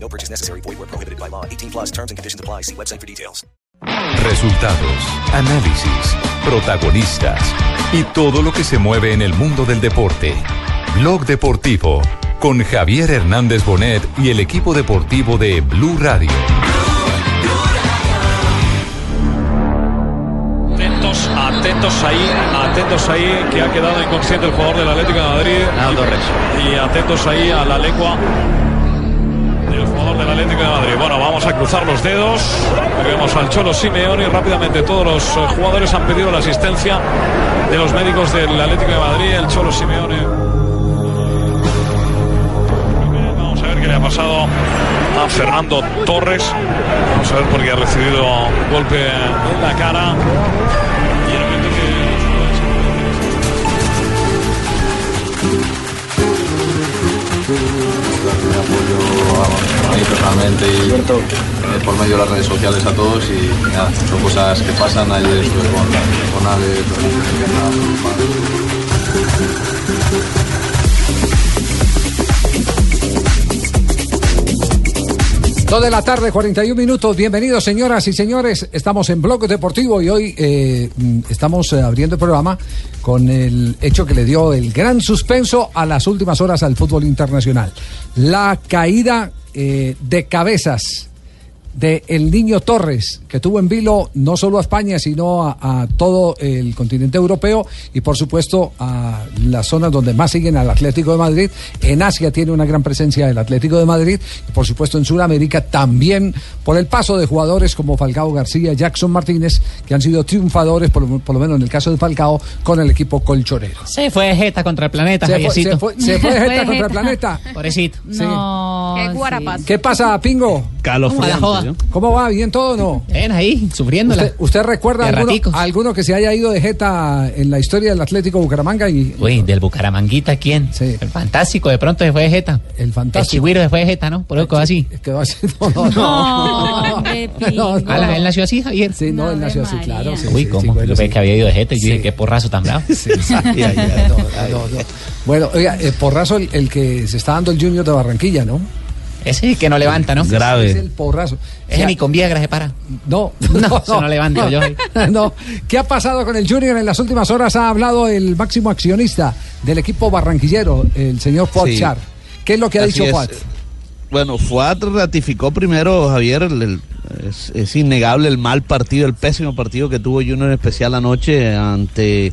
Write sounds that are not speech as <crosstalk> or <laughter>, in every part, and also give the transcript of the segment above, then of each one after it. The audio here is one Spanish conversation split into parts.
No purchase necessary. Void where prohibited by law. 18 plus terms and conditions apply. See website for details. Resultados, análisis, protagonistas y todo lo que se mueve en el mundo del deporte. Blog Deportivo con Javier Hernández Bonet y el equipo deportivo de Blue Radio. Atentos, atentos ahí, atentos ahí, que ha quedado inconsciente el jugador del Atlético de Madrid. Y, y atentos ahí a la lengua del Atlético de Madrid. Bueno, vamos a cruzar los dedos. Vemos al Cholo Simeone y rápidamente todos los eh, jugadores han pedido la asistencia de los médicos del Atlético de Madrid. El Cholo Simeone. Vamos a ver qué le ha pasado a Fernando Torres. Vamos a ver porque ha recibido un golpe en la cara. el apoyo personalmente y por medio de las redes sociales a todos y nada, son cosas que pasan. Ayer estuve pues, con, con Alex, con 2 de la tarde, 41 minutos. Bienvenidos, señoras y señores. Estamos en Blog Deportivo y hoy eh, mm, estamos eh, abriendo el programa con el hecho que le dio el gran suspenso a las últimas horas al fútbol internacional. La caída eh, de cabezas de el niño Torres, que tuvo en vilo no solo a España, sino a, a todo el continente europeo y por supuesto a las zonas donde más siguen al Atlético de Madrid. En Asia tiene una gran presencia el Atlético de Madrid y por supuesto en Sudamérica también por el paso de jugadores como Falcao García, Jackson Martínez, que han sido triunfadores, por, lo- por lo menos en el caso de Falcao, con el equipo colchonero. Se fue Jeta contra el planeta, Se fue, se fue- se fue <laughs> Jeta contra el planeta. Pobrecito. Sí. No. Qué guarapas. ¿Qué pasa, Pingo? Carlos ¿Cómo va? ¿Bien todo o no? Ven ahí, sufriéndola. ¿Usted, usted recuerda alguno, alguno que se haya ido de Jeta en la historia del Atlético Bucaramanga? Y, Uy, del Bucaramanguita, ¿quién? El fantástico, de pronto se fue de Jeta. El fantástico. El chigüiro se fue de Jeta, ¿no? Por eso quedó así. Quedó así. <laughs> No, no, no. No, <laughs> no, Ah, la- no. él nació así, Javier. Sí, no, él nació así, claro. sí, Uy, sí, ¿cómo? sí, bueno, Yo pensé sí. que había ido de Jeta y yo Sí. dije, qué porrazo tan bravo. <laughs> Sí, sí. No, no, no. Bueno, oiga, eh, porrazo el, el que se está dando el Junior de Barranquilla, ¿no? Ese que no levanta, ¿no? Es el porrazo. Ese ni con Viagra se para. No, <laughs> No, se no levanta, yo. <laughs> no. ¿Qué ha pasado con el Junior en las últimas horas? Ha hablado el máximo accionista del equipo barranquillero, el señor Fuad Sí. Char. ¿Qué es lo que ha Así dicho. Fuad? Bueno, Fuad ratificó primero, Javier, el- el- es, es innegable el mal partido, el pésimo partido que tuvo Junior en especial anoche ante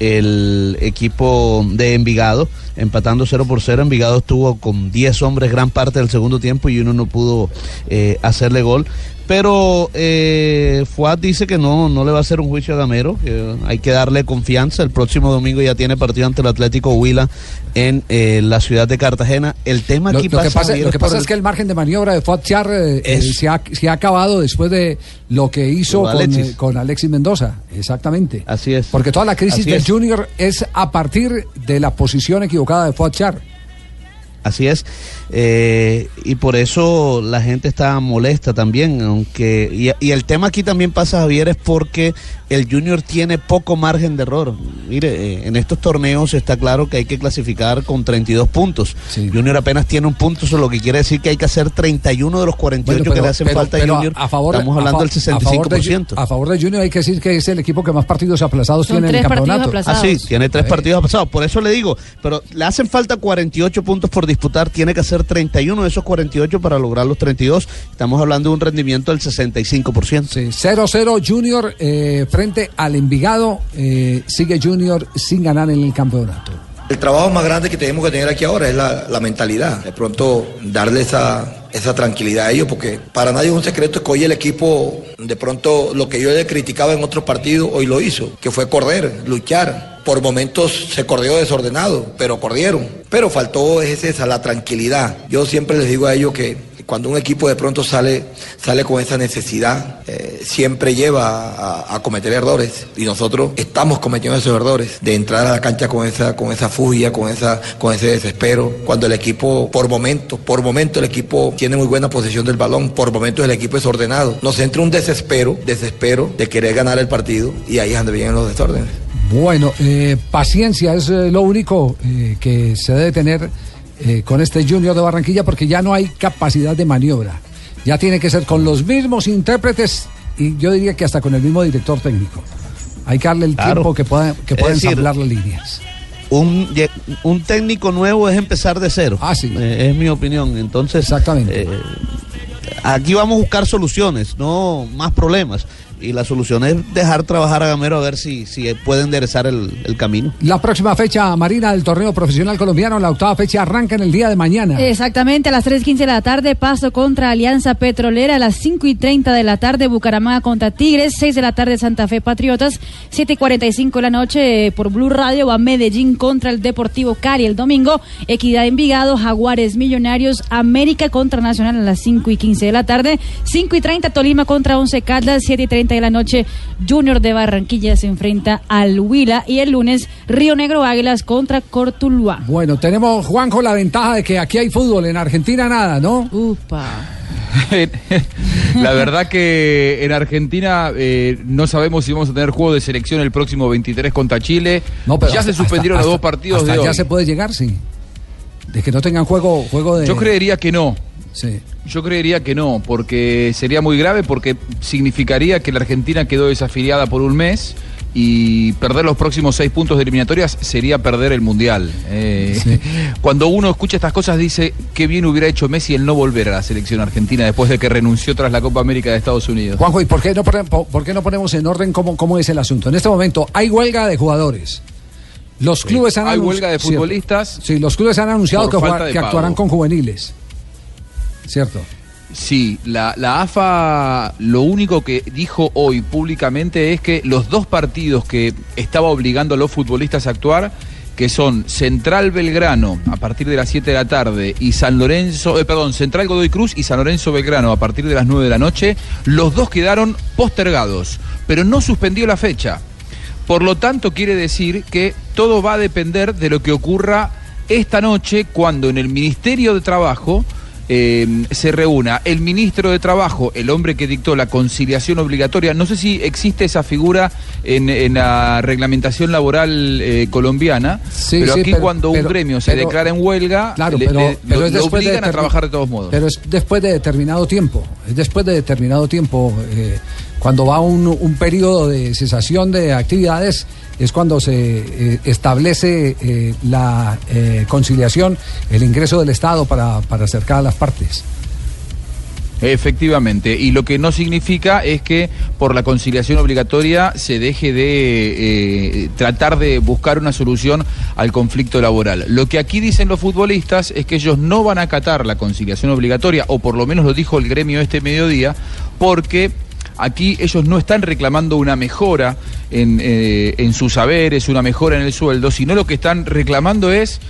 el equipo de Envigado, empatando 0 por 0. Envigado estuvo con 10 hombres gran parte del segundo tiempo y uno no pudo eh, hacerle gol. Pero eh, Fuad dice que no, no le va a hacer un juicio a Gamero, que hay que darle confianza. El próximo domingo ya tiene partido ante el Atlético Huila en eh, la ciudad de Cartagena. El tema Lo, aquí lo que pasa, lo que pasa el- es que el margen de maniobra de Fuad Char eh, eh, se, ha, se ha acabado después de lo que hizo Con Alexis. con Alexis Mendoza. Exactamente. Así es. Porque toda la crisis Así del es. Junior es a partir de la posición equivocada de Fuad Char. Así es. Eh, y por eso la gente está molesta también, aunque y, y el tema aquí también pasa Javier es porque el Junior tiene poco margen de error. Mire, eh, en estos torneos está claro que hay que clasificar con 32 puntos. Junior apenas tiene un punto, eso lo que quiere decir que hay que hacer 31 de los 48 Bueno, que le hacen pero- falta pero a Junior. a favor, Estamos a hablando fa- del A favor, de, 65%. A favor de Junior hay que decir que es el equipo que más partidos aplazados Son tiene en el tres partidos campeonato. aplazados. Ah, sí, tiene tres partidos aplazados. Por eso le digo, pero le hacen falta 48 puntos por disputar. Tiene que hacer 31 de esos 48 para lograr los 32. Estamos hablando de un rendimiento del 65%. Sí, 0-0 Junior eh, frente al Envigado. eh, sigue Junior sin ganar en el campeonato. El trabajo más grande que tenemos que tener aquí ahora es la, la mentalidad. De pronto darle esa, esa tranquilidad a ellos, porque para nadie es un secreto que hoy el equipo, de pronto lo que yo le criticaba en otros partidos, hoy lo hizo, que fue correr, luchar. Por momentos se corrió desordenado, pero corrieron. Pero faltó es esa, la tranquilidad. Yo siempre les digo a ellos que, cuando un equipo de pronto sale, sale con esa necesidad, eh, siempre lleva a, cometer errores y nosotros estamos cometiendo esos errores de entrar a la cancha con esa, con esa fugia, con, esa, con ese desespero, cuando el equipo, por momentos, por momentos el equipo tiene muy buena posesión del balón, por momentos el equipo es ordenado. Nos entra un desespero, desespero de querer ganar el partido y ahí es donde vienen los desórdenes. Bueno, eh, paciencia es eh, lo único eh, que se debe tener eh, con este Junior de Barranquilla porque ya no hay capacidad de maniobra. Ya tiene que ser con los mismos intérpretes y yo diría que hasta con el mismo director técnico. Hay que darle el Claro. tiempo que pueda, que pueda ensamblar las líneas. Un, un técnico nuevo es empezar de cero. Ah, sí. Es mi opinión. Entonces, Exactamente. aquí vamos a buscar soluciones, no más problemas. Y la solución es dejar trabajar a Gamero a ver si, si puede enderezar el, el camino. La próxima fecha marina del torneo profesional colombiano, la octava fecha arranca en el día de mañana. Exactamente, a las 3.15 de la tarde, Paso contra Alianza Petrolera, a las 5 y 30 de la tarde, Bucaramanga contra Tigres, 6 de la tarde, Santa Fe Patriotas, 7 y 45 de la noche, eh, por Blue Radio, va Medellín contra el Deportivo Cali el domingo, Equidad Envigado, Jaguares Millonarios, América contra Nacional a las 5 y 15 de la tarde, 5 y 30 Tolima contra Once Caldas, 7 y 30 de la noche, Junior de Barranquilla se enfrenta al Huila y el lunes, Río Negro Águilas contra Cortuluá. Bueno, tenemos, Juanjo, la ventaja de que aquí hay fútbol, en Argentina nada, ¿no? Upa. <laughs> La verdad que en Argentina eh, no sabemos si vamos a tener juego de selección el próximo 23 contra Chile. No, pero ya hasta- se suspendieron hasta- los dos partidos hasta de ya hoy. se puede llegar, sí. De que no tengan juego, juego de. Yo creería que no. Sí. Yo creería que no, porque sería muy grave, porque significaría que la Argentina quedó desafiliada por un mes y perder los próximos seis puntos de eliminatorias sería perder el Mundial. Eh, <laughs> Cuando uno escucha estas cosas dice qué bien hubiera hecho Messi el no volver a la selección argentina después de que renunció tras la Copa América de Estados Unidos. Juanjo, ¿y por qué no, por qué no ponemos en orden cómo, cómo es el asunto? En este momento hay huelga de jugadores. Los clubes han Hay huelga de futbolistas. Sí, los clubes han anunciado que, actuarán con juveniles. ¿Cierto? Sí, la, la AFA lo único que dijo hoy públicamente es que los dos partidos que estaba obligando a los futbolistas a actuar, que son Central Belgrano a partir de las 7 de la tarde y San Lorenzo, eh, perdón, Central Godoy Cruz y San Lorenzo Belgrano a partir de las 9 de la noche, los dos quedaron postergados, pero no suspendió la fecha. Por lo tanto, quiere decir que todo va a depender de lo que ocurra esta noche cuando en el Ministerio de Trabajo eh, se reúna el ministro de Trabajo, el hombre que dictó la conciliación obligatoria. No sé si existe esa figura en, en la reglamentación laboral eh, colombiana, Sí, pero sí, aquí pero- cuando pero- un gremio se declara en huelga, Claro, le- le- lo, de obligan a trabajar de todos modos. Pero es después de determinado tiempo. Es después de determinado tiempo. eh, cuando va un, periodo de cesación de actividades, es cuando se eh, establece eh, la eh, conciliación, el ingreso del Estado para, para acercar a las partes. Efectivamente, y lo que no significa es que por la conciliación obligatoria se deje de tratar de buscar una solución al conflicto laboral. Lo que aquí dicen los futbolistas es que ellos no van a acatar la conciliación obligatoria, o por lo menos lo dijo el gremio este mediodía, porque aquí ellos no están reclamando una mejora en, eh, en sus saberes, una mejora en el sueldo, sino lo que están reclamando es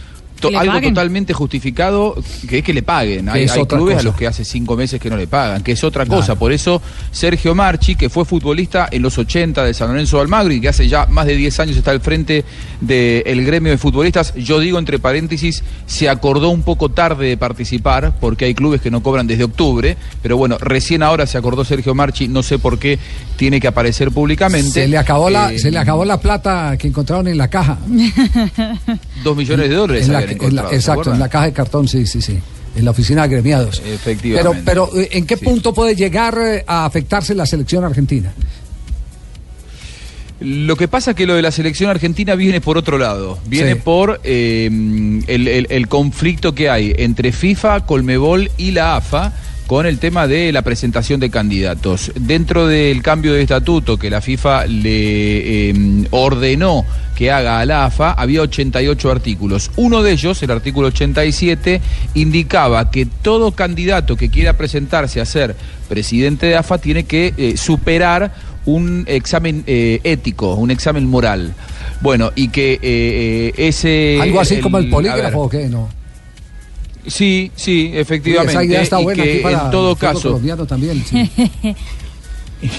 to- algo paguen. totalmente justificado, que es que le paguen. Hay, hay clubes cosa. a los que hace cinco meses que no le pagan, que es otra Claro. cosa. Por eso Sergio Marchi, que fue futbolista en los 80 de San Lorenzo de Almagro y que hace ya más de 10 años está al frente del gremio de futbolistas, yo digo entre paréntesis, se acordó un poco tarde de participar, porque hay clubes que no cobran desde octubre, pero bueno, recién ahora se acordó Sergio Marchi, no sé por qué tiene que aparecer públicamente. Se le acabó la, Eh, se le acabó la plata que encontraron en la caja. <laughs> Dos millones de dólares En la- en la- encontrado, ¿se exacto, en la caja de cartón, sí, sí, sí. En la oficina de gremiados. Efectivamente. pero eh, ¿en qué punto puede llegar eh, a afectarse la selección argentina? Lo que pasa es que lo de la selección argentina viene por otro lado. Viene Sí. por eh, el, el- el conflicto que hay entre FIFA, Colmebol y la AFA con el tema de la presentación de candidatos. Dentro del cambio de estatuto que la FIFA le eh, ordenó que haga a la AFA, había 88 artículos. Uno de ellos, el artículo 87, indicaba que todo candidato que quiera presentarse a ser presidente de AFA tiene que eh, superar un examen eh, ético, un examen moral. Bueno, y que eh, ese... Algo así como el polígrafo o qué, no. Sí, sí, efectivamente. Esa idea está y buena que aquí para en todo caso, colombiano también. sí. <laughs>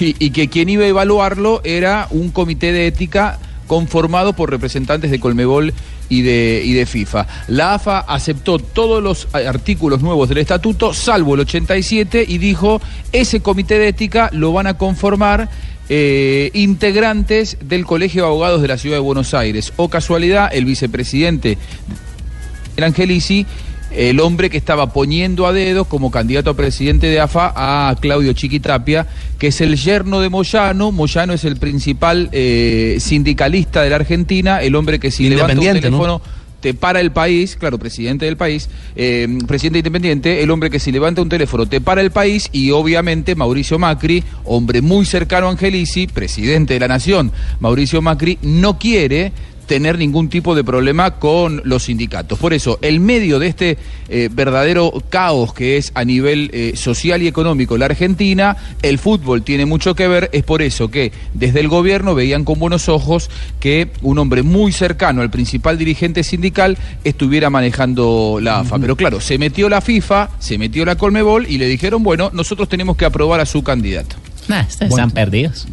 y, y que quien iba a evaluarlo era un comité de ética conformado por representantes de Colmebol y de, y de FIFA. La AFA aceptó todos los artículos nuevos del estatuto, salvo el 87, y dijo, ese comité de ética lo van a conformar eh, integrantes del Colegio de Abogados de la Ciudad de Buenos Aires. O casualidad, el vicepresidente el Angelici, el hombre que estaba poniendo a dedo como candidato a presidente de AFA a Claudio Chiquitapia, que es el yerno de Moyano. Moyano es el principal eh, sindicalista de la Argentina, el hombre que si levanta un teléfono te para el país, claro, presidente del país, eh, presidente independiente, el hombre que si levanta un teléfono te para el país y obviamente Mauricio Macri, hombre muy cercano a Angelici, presidente de la nación, Mauricio Macri, no quiere tener ningún tipo de problema con los sindicatos. Por eso, el medio de este eh, verdadero caos que es a nivel eh, social y económico la Argentina, el fútbol tiene mucho que ver, es por eso que desde el gobierno veían con buenos ojos que un hombre muy cercano al principal dirigente sindical estuviera manejando la AFA. Pero claro, se metió la FIFA, se metió la Colmebol y le dijeron, bueno, nosotros tenemos que aprobar a su candidato. Nah, están perdidos.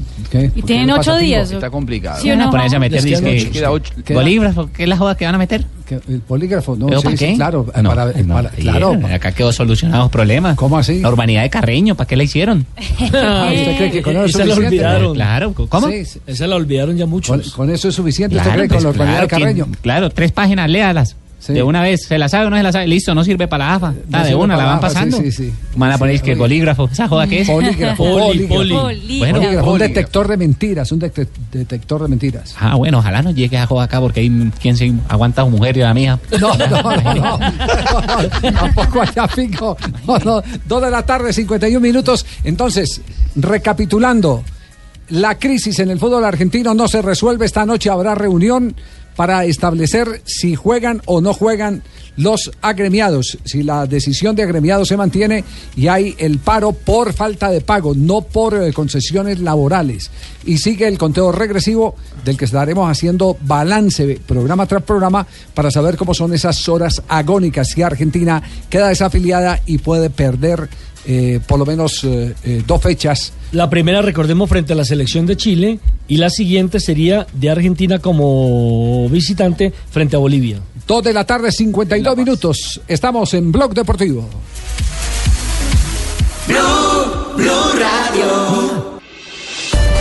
Y tienen ocho días. Está complicado. ¿Sí o Van a no? ponerse a meter disque- ocho. Queda bolígrafo, ¿qué es la joda que van a meter? Que El polígrafo, no, ¿Pero sí, para sí, qué? claro, Ah, no, para- no, para- claro. Acá quedó solucionados problemas. ¿Cómo así? La urbanidad de Carreño, ¿para qué la hicieron? <laughs> Ah, ¿Usted cree que con eso es Esa la suficiente? olvidaron. Claro, ¿cómo? Sí. Esa la olvidaron ya Con, muchos. con eso es suficiente, ¿usted Claro, cree, con pues, la urbanidad claro, de Carreño? que- claro, tres páginas, léalas. Sí. De una vez, ¿se la sabe o no se la sabe? Listo, no sirve para la AFA. Está No de una, la van AFA, sí, pasando. sí, sí. Van a poner Sí, que oye. bolígrafo, ¿esa joda qué es? Polígrafo, Poli. <laughs> Bueno, Polígrafo, un detector de mentiras, un detec- detector de mentiras. Ah, bueno, ojalá no llegue a joda acá porque hay quien se aguanta a su mujer y a la mía. <laughs> No, no, no, no. Tampoco allá fijo. No, no. Dos de la tarde, 51 minutos. Entonces, recapitulando, la crisis en el fútbol argentino no se resuelve. Esta noche habrá reunión para establecer si juegan o no juegan los agremiados, si la decisión de agremiados se mantiene y hay el paro por falta de pago, no por eh, concesiones laborales. Y sigue el conteo regresivo del que estaremos haciendo balance programa tras programa para saber cómo son esas horas agónicas si Argentina queda desafiliada y puede perder eh, por lo menos eh, eh, dos fechas. La primera, recordemos, frente a la selección de Chile y la siguiente sería de Argentina como visitante frente a Bolivia. Dos de la tarde, 52 minutos. Estamos en Blog Deportivo.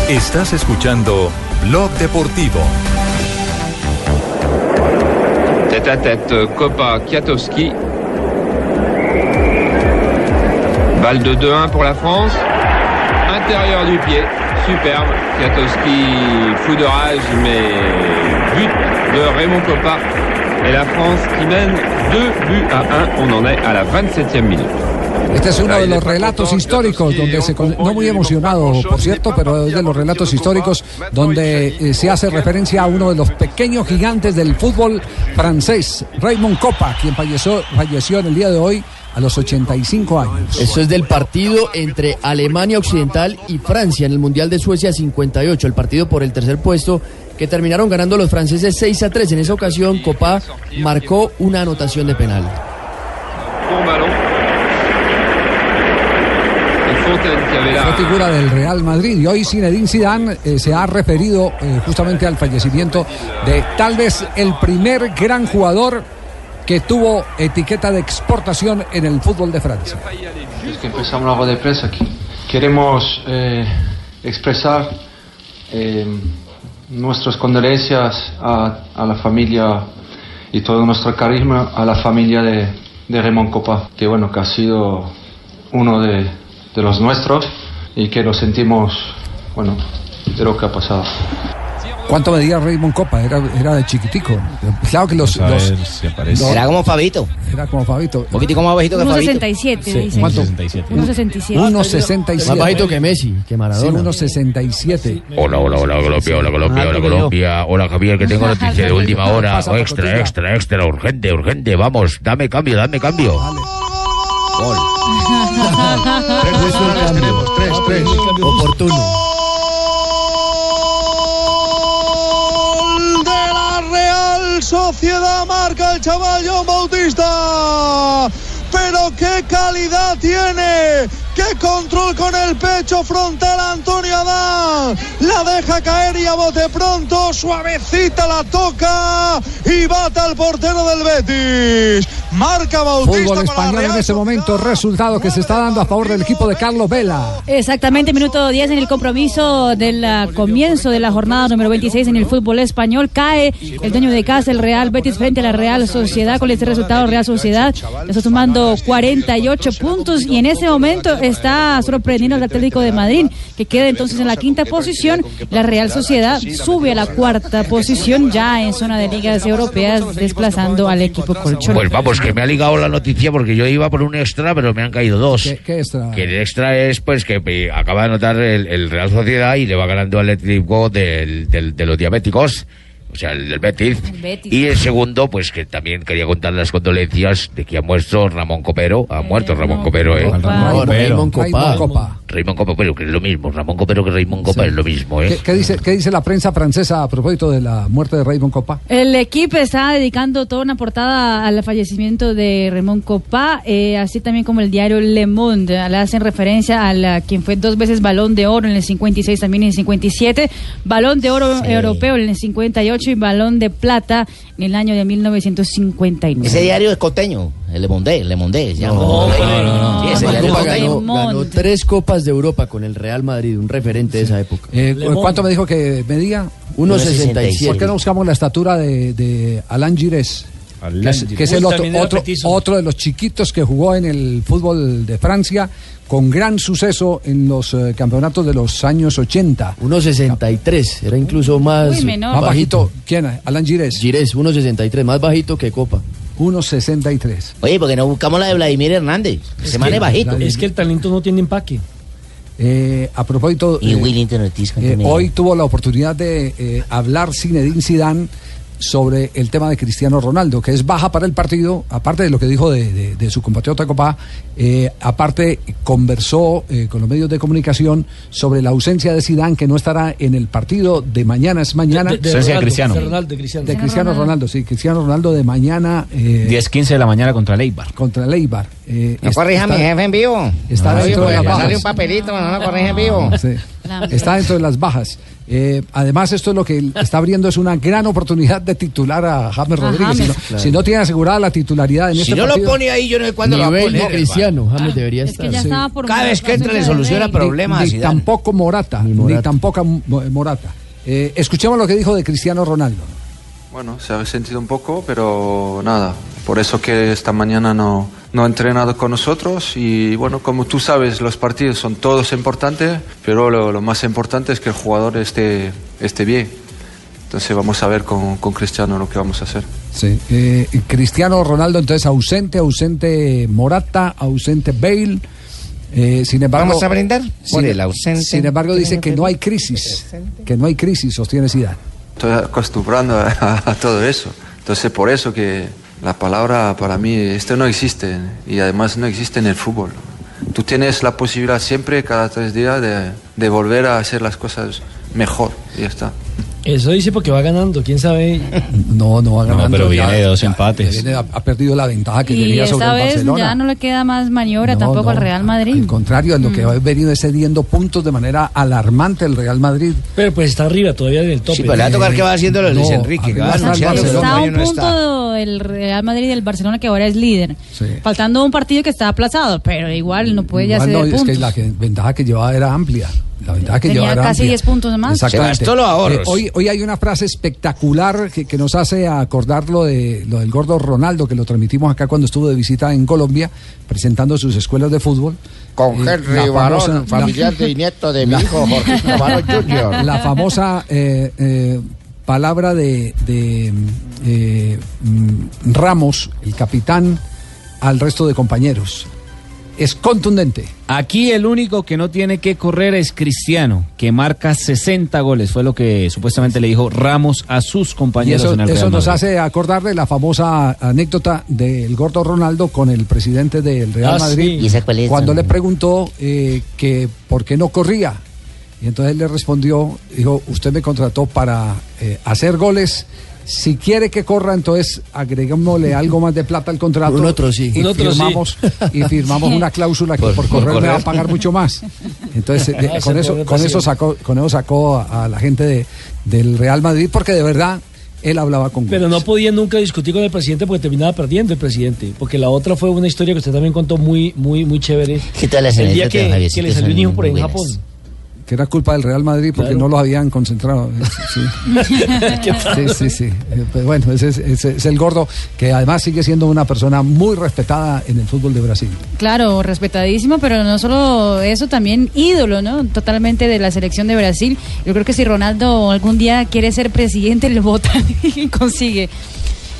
Estás escuchando Blog Deportivo. Tête à tête, Kopa Kiatowski. Balle de 2-1 pour la France. Intérieur du pied, superbe. Kiatowski, fou de rage, mais but de Raymond Kopa. Et la France qui mène 2 buts à 1. On en est à la 27e minute. Este es uno de los relatos históricos donde se no muy emocionado, por cierto, pero es de los relatos históricos donde eh, se hace referencia a uno de los pequeños gigantes del fútbol francés, Raymond Copa, quien falleció, falleció en el día de hoy a los 85 años. Eso es del partido entre Alemania Occidental y Francia en el Mundial de Suecia 58, el partido por el tercer puesto que terminaron ganando los franceses 6 a 3. En esa ocasión, Copa marcó una anotación de penal. Fue figura del Real Madrid y hoy Zinedine Zidane eh, se ha referido eh, justamente al fallecimiento de tal vez el primer gran jugador que tuvo etiqueta de exportación en el fútbol de Francia. Desde que empezamos rueda de prensa, que queremos eh, expresar eh, nuestras condolencias a, la familia y todo nuestro carisma a la familia de, de Raymond Copa, que bueno, que ha sido uno de, de los nuestros y que lo sentimos, bueno, de lo que ha pasado. ¿Cuánto medía Raymond Copa? Era, era de chiquitico. Claro que los... Los- los- Era como Fabito. Era como Fabito. Un poquitico más bajito que Fabito. 1.67, Sí. ¿Cuánto? 1.67. 1.67. Más bajito que Messi, que Maradona. Sí, 1.67. Hola, hola, hola, Colombia, hola, Colombia, hola, Colombia. Hola, Javier, que tengo noticia de última hora. Extra, extra, extra, urgente, urgente. Vamos, dame cambio, dame cambio. Gol. Tres, tres. Oportuno. Marca el chaval John Bautista. ¡Qué calidad tiene! ¡Qué control con el pecho frontal Antonio Adán! La deja caer y a bote pronto, suavecita la toca y bata al portero del Betis. Marca Bautista Fútbol español en este momento, resultado que se está dando a favor del equipo de Carlos Vela. Exactamente, minuto 10 en el compromiso del ah, comienzo de la jornada número 26 en el fútbol español. Cae el dueño de casa, el Real Betis, frente a la Real Sociedad. Con este resultado, Real Sociedad está sumando 48 puntos y en ese momento está sorprendiendo al Atlético de Madrid, que queda entonces en la quinta posición. La Real Sociedad sube a la cuarta posición ya en zona de ligas europeas, desplazando al equipo colchonero. Pues vamos, que me ha ligado la noticia porque yo iba por un extra, pero me han caído dos. ¿Qué, qué extra? Que el extra es pues que acaba de anotar el, el Real Sociedad y le va ganando al Atlético del- de los diabéticos, o sea, el del Betis. Y el segundo, pues que también quería contar las condolencias de que ha muerto Ramón Copero. Ha muerto Ramón Copero, ¿eh? Ramón Raymond Copá. Raymond. Raymond Copero, que es lo mismo. Ramón Copero que Raymond Copá es lo mismo, ¿eh? ¿Qué, qué dice, ¿Qué dice la prensa francesa a propósito de la muerte de Raymond Copa? El equipo está dedicando toda una portada al fallecimiento de Ramón Copá, eh, así también como el diario Le Monde. Le hacen referencia a la, quien fue dos veces balón de oro en el 56, también en el 57, balón de oro Sí. europeo en el 58 y balón de plata en el año de 1959. Ese diario es costeño, el Le Monde, el Le Monde. se llama. No, Sí, ese diario ganó, ganó tres copas de Europa con el Real Madrid, un referente de esa época. Eh, ¿Cuánto me dijo que medía? 1.67. ¿Por qué no buscamos la estatura de, de Alain Gires? Que es, que es Uy, el otro, otro, otro de los chiquitos que jugó en el fútbol de Francia con gran suceso en los eh, campeonatos de los años 80. 1.63, era incluso más, Uy, menor. Más bajito. ¿Quién? Alain Gires. Gires, 1.63, más bajito que Copa. 1.63. Oye, porque no buscamos la de Vladimir Hernández. Ese man que- es bajito. Es que el talento no tiene empaque. Eh, a propósito, Y eh, Willington Ortiz, eh, hoy tuvo la oportunidad de eh, hablar Zinedine Zidane sobre el tema de Cristiano Ronaldo, que es baja para el partido, aparte de lo que dijo de, de- de su compatriota Copa, eh, aparte conversó eh, con los medios de comunicación sobre la ausencia de Zidane, que no estará en el partido de mañana, es mañana. De- de Ronaldo, de Ronaldo, de Cristiano. De Cristiano Ronaldo, sí, Cristiano Ronaldo de mañana. eh, 10-15 de la mañana contra Leibar. Contra Leibar. Eh, No corrija mi jefe en vivo. está Oye, dentro de las sale bajas. un papelito, no lo corrija en vivo. Sí. Está dentro de las bajas. Eh, además, esto es lo que está abriendo es una gran oportunidad de titular a James Rodríguez. Si no, Claro. si no tiene asegurada la titularidad en Si este no lo partido- pone ahí, yo no sé cuándo lo va a poner. Cristiano, James debería Es estar. que ya Sí. estaba por Cada vez que entre le soluciona Ni- problemas. Ni, Zidane. tampoco Morata, ni, Morata. tampoco Mo- Morata. Eh, escuchemos lo que dijo de Cristiano Ronaldo. Bueno, se ha resentido un poco, pero nada. Por eso que esta mañana no, no ha entrenado con nosotros. Y bueno, como tú sabes, los partidos son todos importantes, pero lo, lo más importante es que el jugador esté, esté bien. Entonces vamos a ver con, con Cristiano lo que vamos a hacer. Sí. Eh, Cristiano Ronaldo, entonces ausente, ausente Morata, ausente Bale. Eh, sin embargo, Vamos a brindar por sin- el ausente. Sin embargo, dice que no hay crisis, que no hay crisis, sostiene Zidane. Estoy acostumbrando a, a todo eso. Entonces por eso que la palabra para mí, esto no existe. Y además no existe en el fútbol. Tú tienes la posibilidad siempre, cada tres días, de, volver a hacer las cosas mejor. Y ya está. Eso dice porque va ganando, quién sabe. No, no va ganando. pero ya- viene de dos ya- empates. ya viene- ha, ha perdido la ventaja que Y tenía sobre esta el vez Barcelona. ya no le queda más maniobra No, tampoco no, al Real Madrid. Al contrario, lo que ha venido es cediendo puntos de manera alarmante el Real Madrid. Pero pues está arriba todavía en el tope. Sí, pero le va a tocar que va haciendo Luis No, Enrique. va a está Barcelona. Está a un no está. punto el Real Madrid del Barcelona que ahora es líder. Sí. Faltando un partido que está aplazado, pero igual no puede ya Igual ceder no, es puntos. que la que- ventaja que llevaba era amplia. La ventaja que Tenía casi amplia. 10 puntos más. Exactamente. Ahorros. Eh, hoy, hoy hay una frase espectacular que, que nos hace acordar lo, de, lo del gordo Ronaldo, que lo transmitimos acá cuando estuvo de visita en Colombia, presentando sus escuelas de fútbol. Con Eh, Henry Barón, famosa- familiar la- de nieto de mi la- hijo Jorge Barón Jr. La famosa eh, eh, palabra de, de, eh, mm, Ramos, el capitán, al resto de compañeros. Es contundente. Aquí el único que no tiene que correr es Cristiano, que marca 60 goles. Fue lo que supuestamente le dijo Ramos a sus Y compañeros eso, en el eso Real nos Madrid. hace acordar de la famosa anécdota del gordo Ronaldo con el presidente del Real Ah, Madrid sí. ¿Y esa cuál es? cuando le preguntó eh, que por qué no corría. Y entonces él le respondió, dijo, usted me contrató para eh, hacer goles Si quiere que corra, entonces agreguémosle algo más de plata al contrato. Un otro sí. Y Un otro sí. firmamos, y firmamos una cláusula que Por- por, por correr me va a correr. pagar mucho más. Entonces, Ah, con, eso, con eso sacó, con eso sacó a, a la gente de- del Real Madrid, porque de verdad él hablaba con Pero no podía nunca discutir con el presidente porque terminaba perdiendo el presidente. Porque la otra fue una historia que usted también contó muy, muy, muy chévere. ¿Qué tal las El día que, Javiercito? que le salió un hijo por ahí en Japón. Que era culpa del Real Madrid porque Claro. no los habían concentrado. Sí, <laughs> sí, sí. sí. Eh, pues bueno, ese es, ese es el gordo, que además sigue siendo una persona muy respetada en el fútbol de Brasil. Claro, respetadísimo, pero no solo eso, también ídolo, ¿no? Totalmente de la selección de Brasil. Yo creo que si Ronaldo algún día quiere ser presidente, le votan <laughs> y consigue.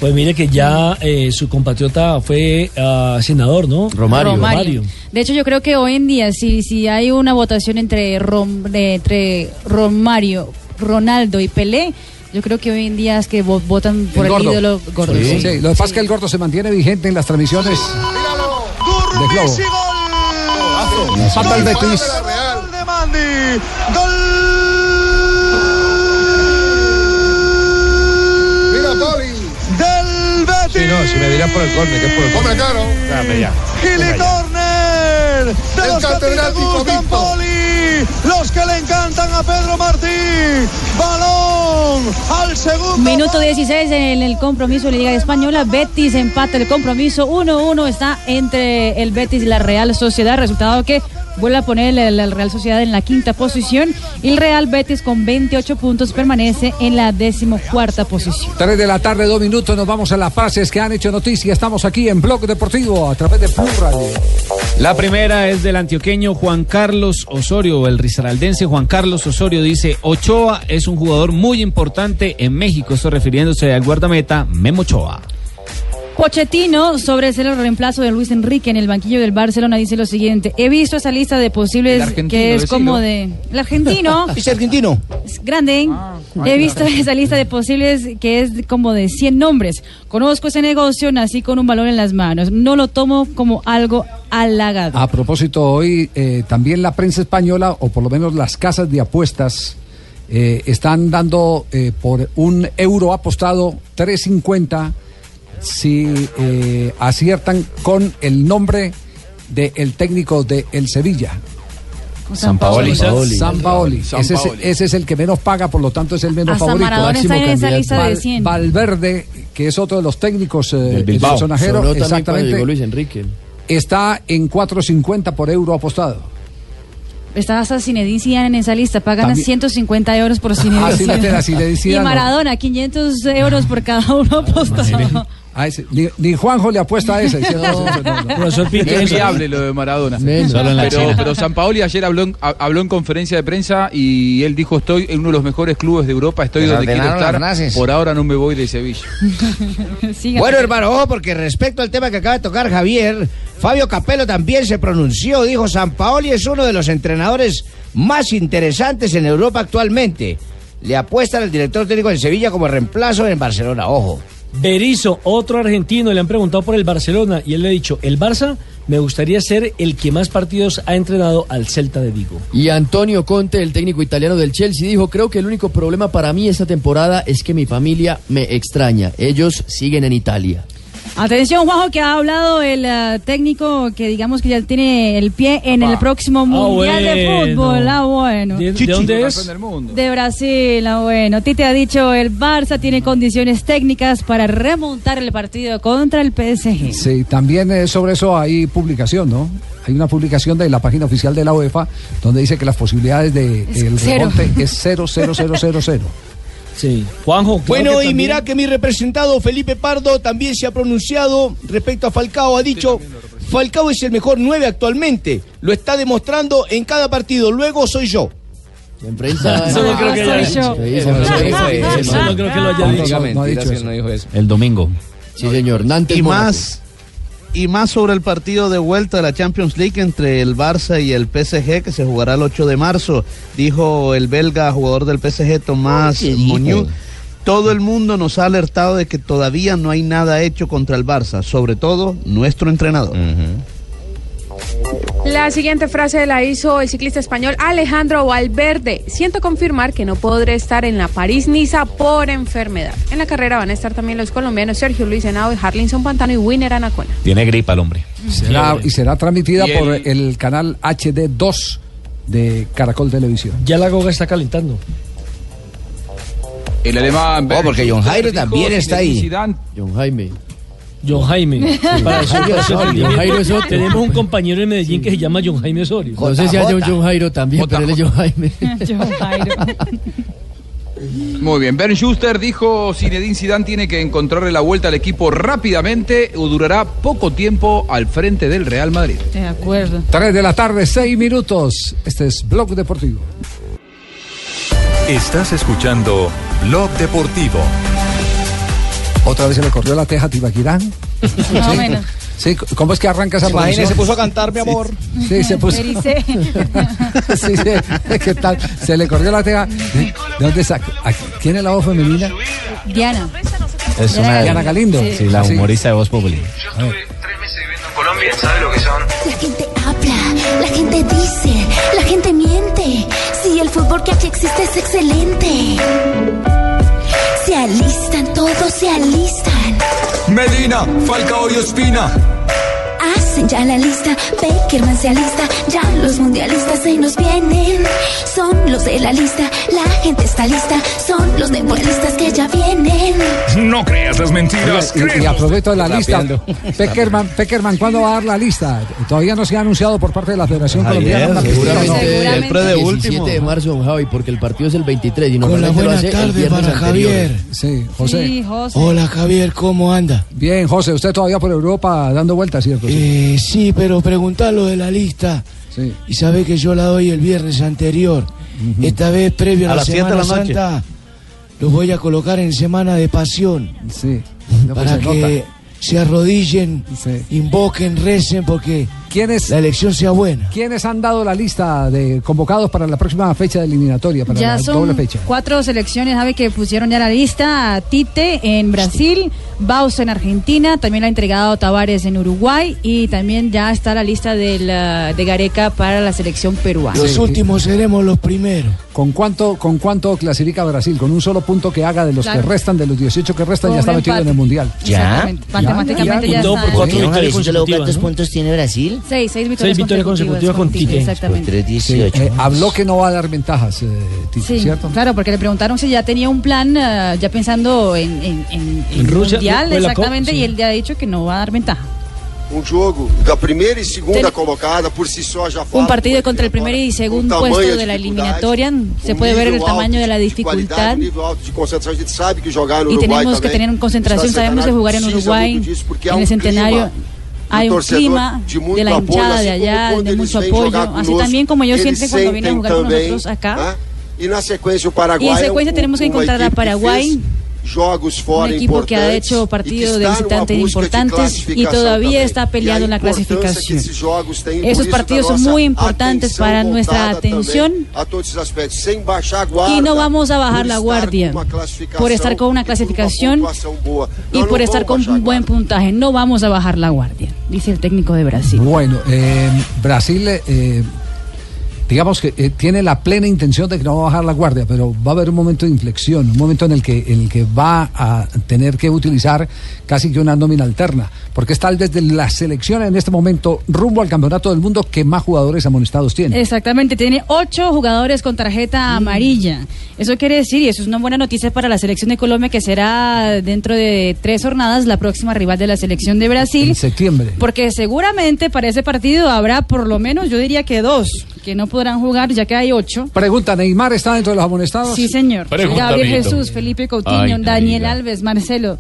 Pues mire que ya eh, su compatriota fue ah, senador, ¿no? Romario. De hecho, yo creo que hoy en día, si, si hay una votación entre, Rom- entre Romario, Ronaldo y Pelé, yo creo que hoy en día es que vo- votan por el, gordo. ídolo gordo. Sí, sí. sí, Lo que pasa es que el gordo se mantiene vigente en las transmisiones de Globo. Falta el Betis. Gol de. Gol. No, si me dirás por el córner, que es por el córner. Hombre, claro. Gili Corner. De El los catedrático gustan, Obispo. Poli. Los que le encantan a Pedro Martí. Balón al segundo. Minuto 16 en el compromiso de la Liga Española. Betis empata el compromiso. 1-1 está entre el Betis y la Real Sociedad. Resultado que vuelve a poner el, el Real Sociedad en la quinta posición. Y el Real Betis con 28 puntos permanece en la decimocuarta posición. 3 de la tarde, dos minutos, nos vamos a las frases que han hecho noticia. Estamos aquí en Blog Deportivo a través de Blue Radio. La primera es del antioqueño Juan Carlos Osorio, el risaraldense Juan Carlos Osorio dice, Ochoa es un jugador muy importante en México, esto refiriéndose al guardameta Memo Ochoa. Pochettino, sobre el reemplazo de Luis Enrique en el banquillo del Barcelona, dice lo siguiente. He visto esa lista de posibles que es como de... El argentino. <laughs> ¿Es argentino? Es grande. ¿eh? He visto esa lista de posibles que es como de 100 nombres. Conozco ese negocio, nací con un balón en las manos. No lo tomo como algo halagado. A propósito, hoy eh, también la prensa española, o por lo menos las casas de apuestas, eh, están dando eh, por un euro apostado 3.50 si eh, aciertan con el nombre del técnico de el Sevilla. Sampaoli. Sampaoli. Sampaoli. Ese, es, ese es el que menos paga, por lo tanto es el menos Hasta favorito. Maradona está en esa lista de 100. Valverde, que es otro de los técnicos eh, Del del Bilbao. sonajero, exactamente. Luis Enrique. Está en 4.50 por euro apostado. Está hasta Zinedine Zidane en esa lista. Pagan También- 150 euros por <laughs> Zinedine Ah, sí, la tiene, Zinedine Y. Maradona, 500 euros por cada uno apostado. A ese- ni, ni Juanjo le apuesta a ese. dice, no, <laughs> es viable lo de Maradona. Menos. Solo en la pero, China. pero San Paoli ayer habló en, habló en conferencia de prensa y él dijo estoy en uno de los mejores clubes de Europa, estoy donde quiero estar. Por ahora no me voy de Sevilla. <laughs> Bueno, hermano, ojo, porque respecto al tema que acaba de tocar Javier, Fabio Capello también se pronunció. Dijo: San Paoli es uno de los entrenadores más interesantes en Europa actualmente. Le apuestan al director técnico de Sevilla como reemplazo en Barcelona. Ojo. Berizzo, otro argentino, le han preguntado por el Barcelona y él le ha dicho, el Barça me gustaría ser el que más partidos ha entrenado al Celta de Vigo. Y Antonio Conte, el técnico italiano del Chelsea, dijo, creo que el único problema para mí esta temporada es que mi familia me extraña. Ellos siguen en Italia. Atención, Juanjo, que ha hablado el eh, técnico que digamos que ya tiene el pie en el próximo Mundial de bueno. Fútbol. Ah, bueno. ¿De, de dónde es? De Brasil, ah, bueno. Tite ha dicho el Barça tiene condiciones técnicas para remontar el partido contra el PSG. Sí, también eh, sobre eso hay publicación, ¿no? Hay una publicación de la página oficial de la UEFA donde dice que las posibilidades de Es el cero. remonte es 0, 0, 0, 0, 0. Sí. Juanjo, claro Bueno, que y también- mira que mi representado Felipe Pardo también se ha pronunciado respecto a Falcao. Ha dicho, Falcao es el mejor 9 actualmente. Lo está demostrando en cada partido. Luego soy yo. En prensa... <laughs> Eso no creo que haya dicho. Eso no creo lo haya dicho. no, dijo eso. El domingo. Sí, señor. Nantes Y Mónaco. más, y más sobre el partido de vuelta de la Champions League entre el Barça y el PSG que se jugará el 8 de marzo. Dijo el belga jugador del PSG Tomás. Muñoz. Todo el mundo nos ha alertado de que todavía no hay nada hecho contra el Barça, sobre todo nuestro entrenador. La siguiente frase la hizo el ciclista español Alejandro Valverde. Siento confirmar que no podré estar en la París-Niza por enfermedad. En la carrera van a estar también los colombianos Sergio Luis Henao, Harlinson Pantano y Winner Anacona. Tiene gripa el hombre. Será- y será transmitida Y por el- el canal HD2 de Caracol Televisión. Ya la goga está calentando. El alemán. Oh, porque John Jairo también está ahí. John Jaime. John Jaime. Para eso, John Jairo otro. Tenemos un compañero en Medellín que se llama John Jaime Osorio. No sé si haya un John Jairo también, pero él es John Jaime. <laughs> Muy bien, Ben Schuster dijo Zinedine Zidane tiene que encontrarle la vuelta al equipo rápidamente o durará poco tiempo al frente del Real Madrid. De acuerdo. 3 de la tarde, 6 minutos. Este es Blog Deportivo. Estás escuchando Blog Deportivo. Otra vez se le corrió la teja a Tibaquirán. <laughs> Más o menos. Sí, ¿cómo es que arranca esa Imagínese, producción? se puso a cantar, mi amor. Sí, se puso. <laughs> Sí, sí, ¿qué tal? Se le corrió la teja. ¿De dónde saca? ¿A- ¿Quién es la voz femenina? Diana. Es Diana una Diana Galindo. Sí, Sí. la Sí. humorista de Voz Populi. Colombia, ¿sabe lo que son? La gente habla, la gente dice, la gente miente. Sí, el fútbol que aquí existe es excelente. Se alistan, todos se alistan. Medina, Falcao y Ospina. Hacen ya la lista, Beckerman se alista. Ya los mundialistas se nos vienen. Son los de la lista, la gente está lista. Son los deportistas que ya vienen. No creas las mentiras. Oiga, y, y aprovecho de la lista. Peckerman, Peckerman, ¿cuándo va a dar la lista? Todavía no se ha anunciado por parte de la Federación Ayer, Colombiana. seguramente el de 17 último. de marzo, Javi, porque el partido es el 23 y normalmente lo buena hace el tarde viernes para anterior. Javier. Sí, José. Sí, José. Hola Javier, ¿cómo anda? Bien, José, usted todavía por Europa dando vueltas, ¿cierto? Eh, sí, pero preguntá lo de la lista. Sí. Y sabe que yo la doy el viernes anterior. Esta vez, previo a, A la Semana la. Santa, los voy a colocar en Semana de Pasión. Sí. No, pues para que nota. se arrodillen, invoquen, recen, porque la elección sea buena. ¿Quiénes han dado la lista de convocados para la próxima fecha de eliminatoria, para Ya la son doble fecha? cuatro selecciones, Javi, que pusieron ya la lista. Tite en Brasil, Baus en Argentina, también la ha entregado Tavares en Uruguay y también ya está la lista de, la- de Gareca para la selección peruana. Los últimos seremos los primeros. ¿Con cuánto, ¿Con cuánto clasifica Brasil? Con un solo punto que haga de los Claro. que restan, de los 18 que restan, Con ya está metido en el Mundial. Exactamente. Matemáticamente ya, Todo está. por cuatro Seis, victorias Javier, consecutivas, ¿cuántos ¿no? puntos tiene Brasil? seis, Seis victorias, victorias consecutivas con Tite. Exactamente. Sí, eh, habló que no va a dar ventajas, eh, Tite, Sí, ¿cierto? claro, porque le preguntaron si ya tenía un plan, eh, ya pensando en, en, en, En Rusia, mundial, exactamente, y él ya ha dicho que no va a dar ventaja. Um jogo da primeira e segunda colocada por si só já Un fala partido contra el primer y segundo tamaño puesto de la eliminatoria. Se um puede ver el tamaño de la dificultad. um de Y tenemos que tener concentración. Sabemos que jugar en Uruguay, en el um centenario, clima hay un clima de la hinchada de allá, de mucho apoyo. Así también como eles sienten cuando vienen a jugar con nosotros acá. E Y en um- secuencia tenemos que encontrar a Paraguay, jogos un fora equipo que ha hecho e partidos de está numa visitante busca de importantes y todavía está peleando E a en la clasificación. Esos partidos son muy importantes para nuestra atención y no vamos a bajar la guardia por estar con una e clasificación y por estar con un buen puntaje. No vamos a bajar la guardia, dice el técnico de Brasil. Bueno, eh, Brasil, eh, digamos que eh, tiene la plena intención de que no va a bajar la guardia, pero va a haber un momento de inflexión, un momento en el que, en el que va a tener que utilizar casi que una nómina alterna, porque es tal vez de la selección en este momento rumbo al campeonato del mundo que más jugadores amonestados tiene. Exactamente, tiene ocho jugadores con tarjeta amarilla. Eso quiere decir, y eso es una buena noticia para la selección de Colombia, que será dentro de tres jornadas la próxima rival de la selección de Brasil. En septiembre. Porque seguramente para ese partido habrá por lo menos, yo diría que dos, que no podrán jugar, ya que hay ocho. Pregunta, ¿Neymar está dentro de los amonestados? Sí, señor. Pregunta, Gabriel amiguito. Jesús, Felipe Coutinho, Ay, Daniel. Alves, Marcelo.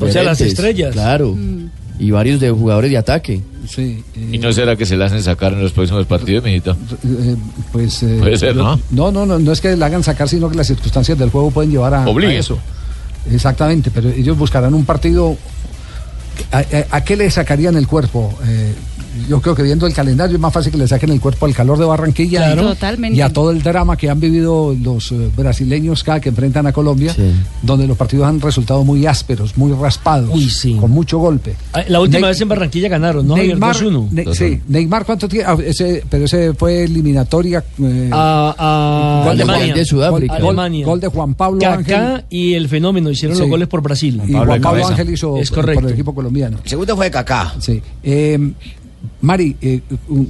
O sea, las estrellas. Claro. Mm. Y varios de jugadores de ataque. Sí. ¿Y no será que se la hacen sacar en los próximos partidos, mijito? Eh, pues eh, Puede ser, ¿no? No, no, no, no es que la hagan sacar, sino que las circunstancias del juego pueden llevar a, a eso. Exactamente, pero ellos buscarán un partido. ¿A, a- a qué le sacarían el cuerpo? Yo creo que viendo el calendario es más fácil que le saquen el cuerpo al calor de Barranquilla Claro. y- Totalmente. y a todo el drama que han vivido los eh, brasileños cada que enfrentan a Colombia, donde los partidos han resultado muy ásperos, muy raspados, con mucho golpe. Ah, La última Ney- vez en Barranquilla ganaron, ¿no? Neymar, 2-1. Ne- sí, Neymar, ¿cuánto tiene? Ah, ese- pero ese fue eliminatoria. eh, A, a gol de Alemania. De Sudáfrica. Gol, Alemania. gol de Juan Pablo Kaká Ángel. y el fenómeno hicieron Sí. los goles por Brasil. y Juan Pablo Ángel hizo Es por- correcto. por el equipo colombiano. El segundo fue Kaká. Sí. Eh, Mari, eh,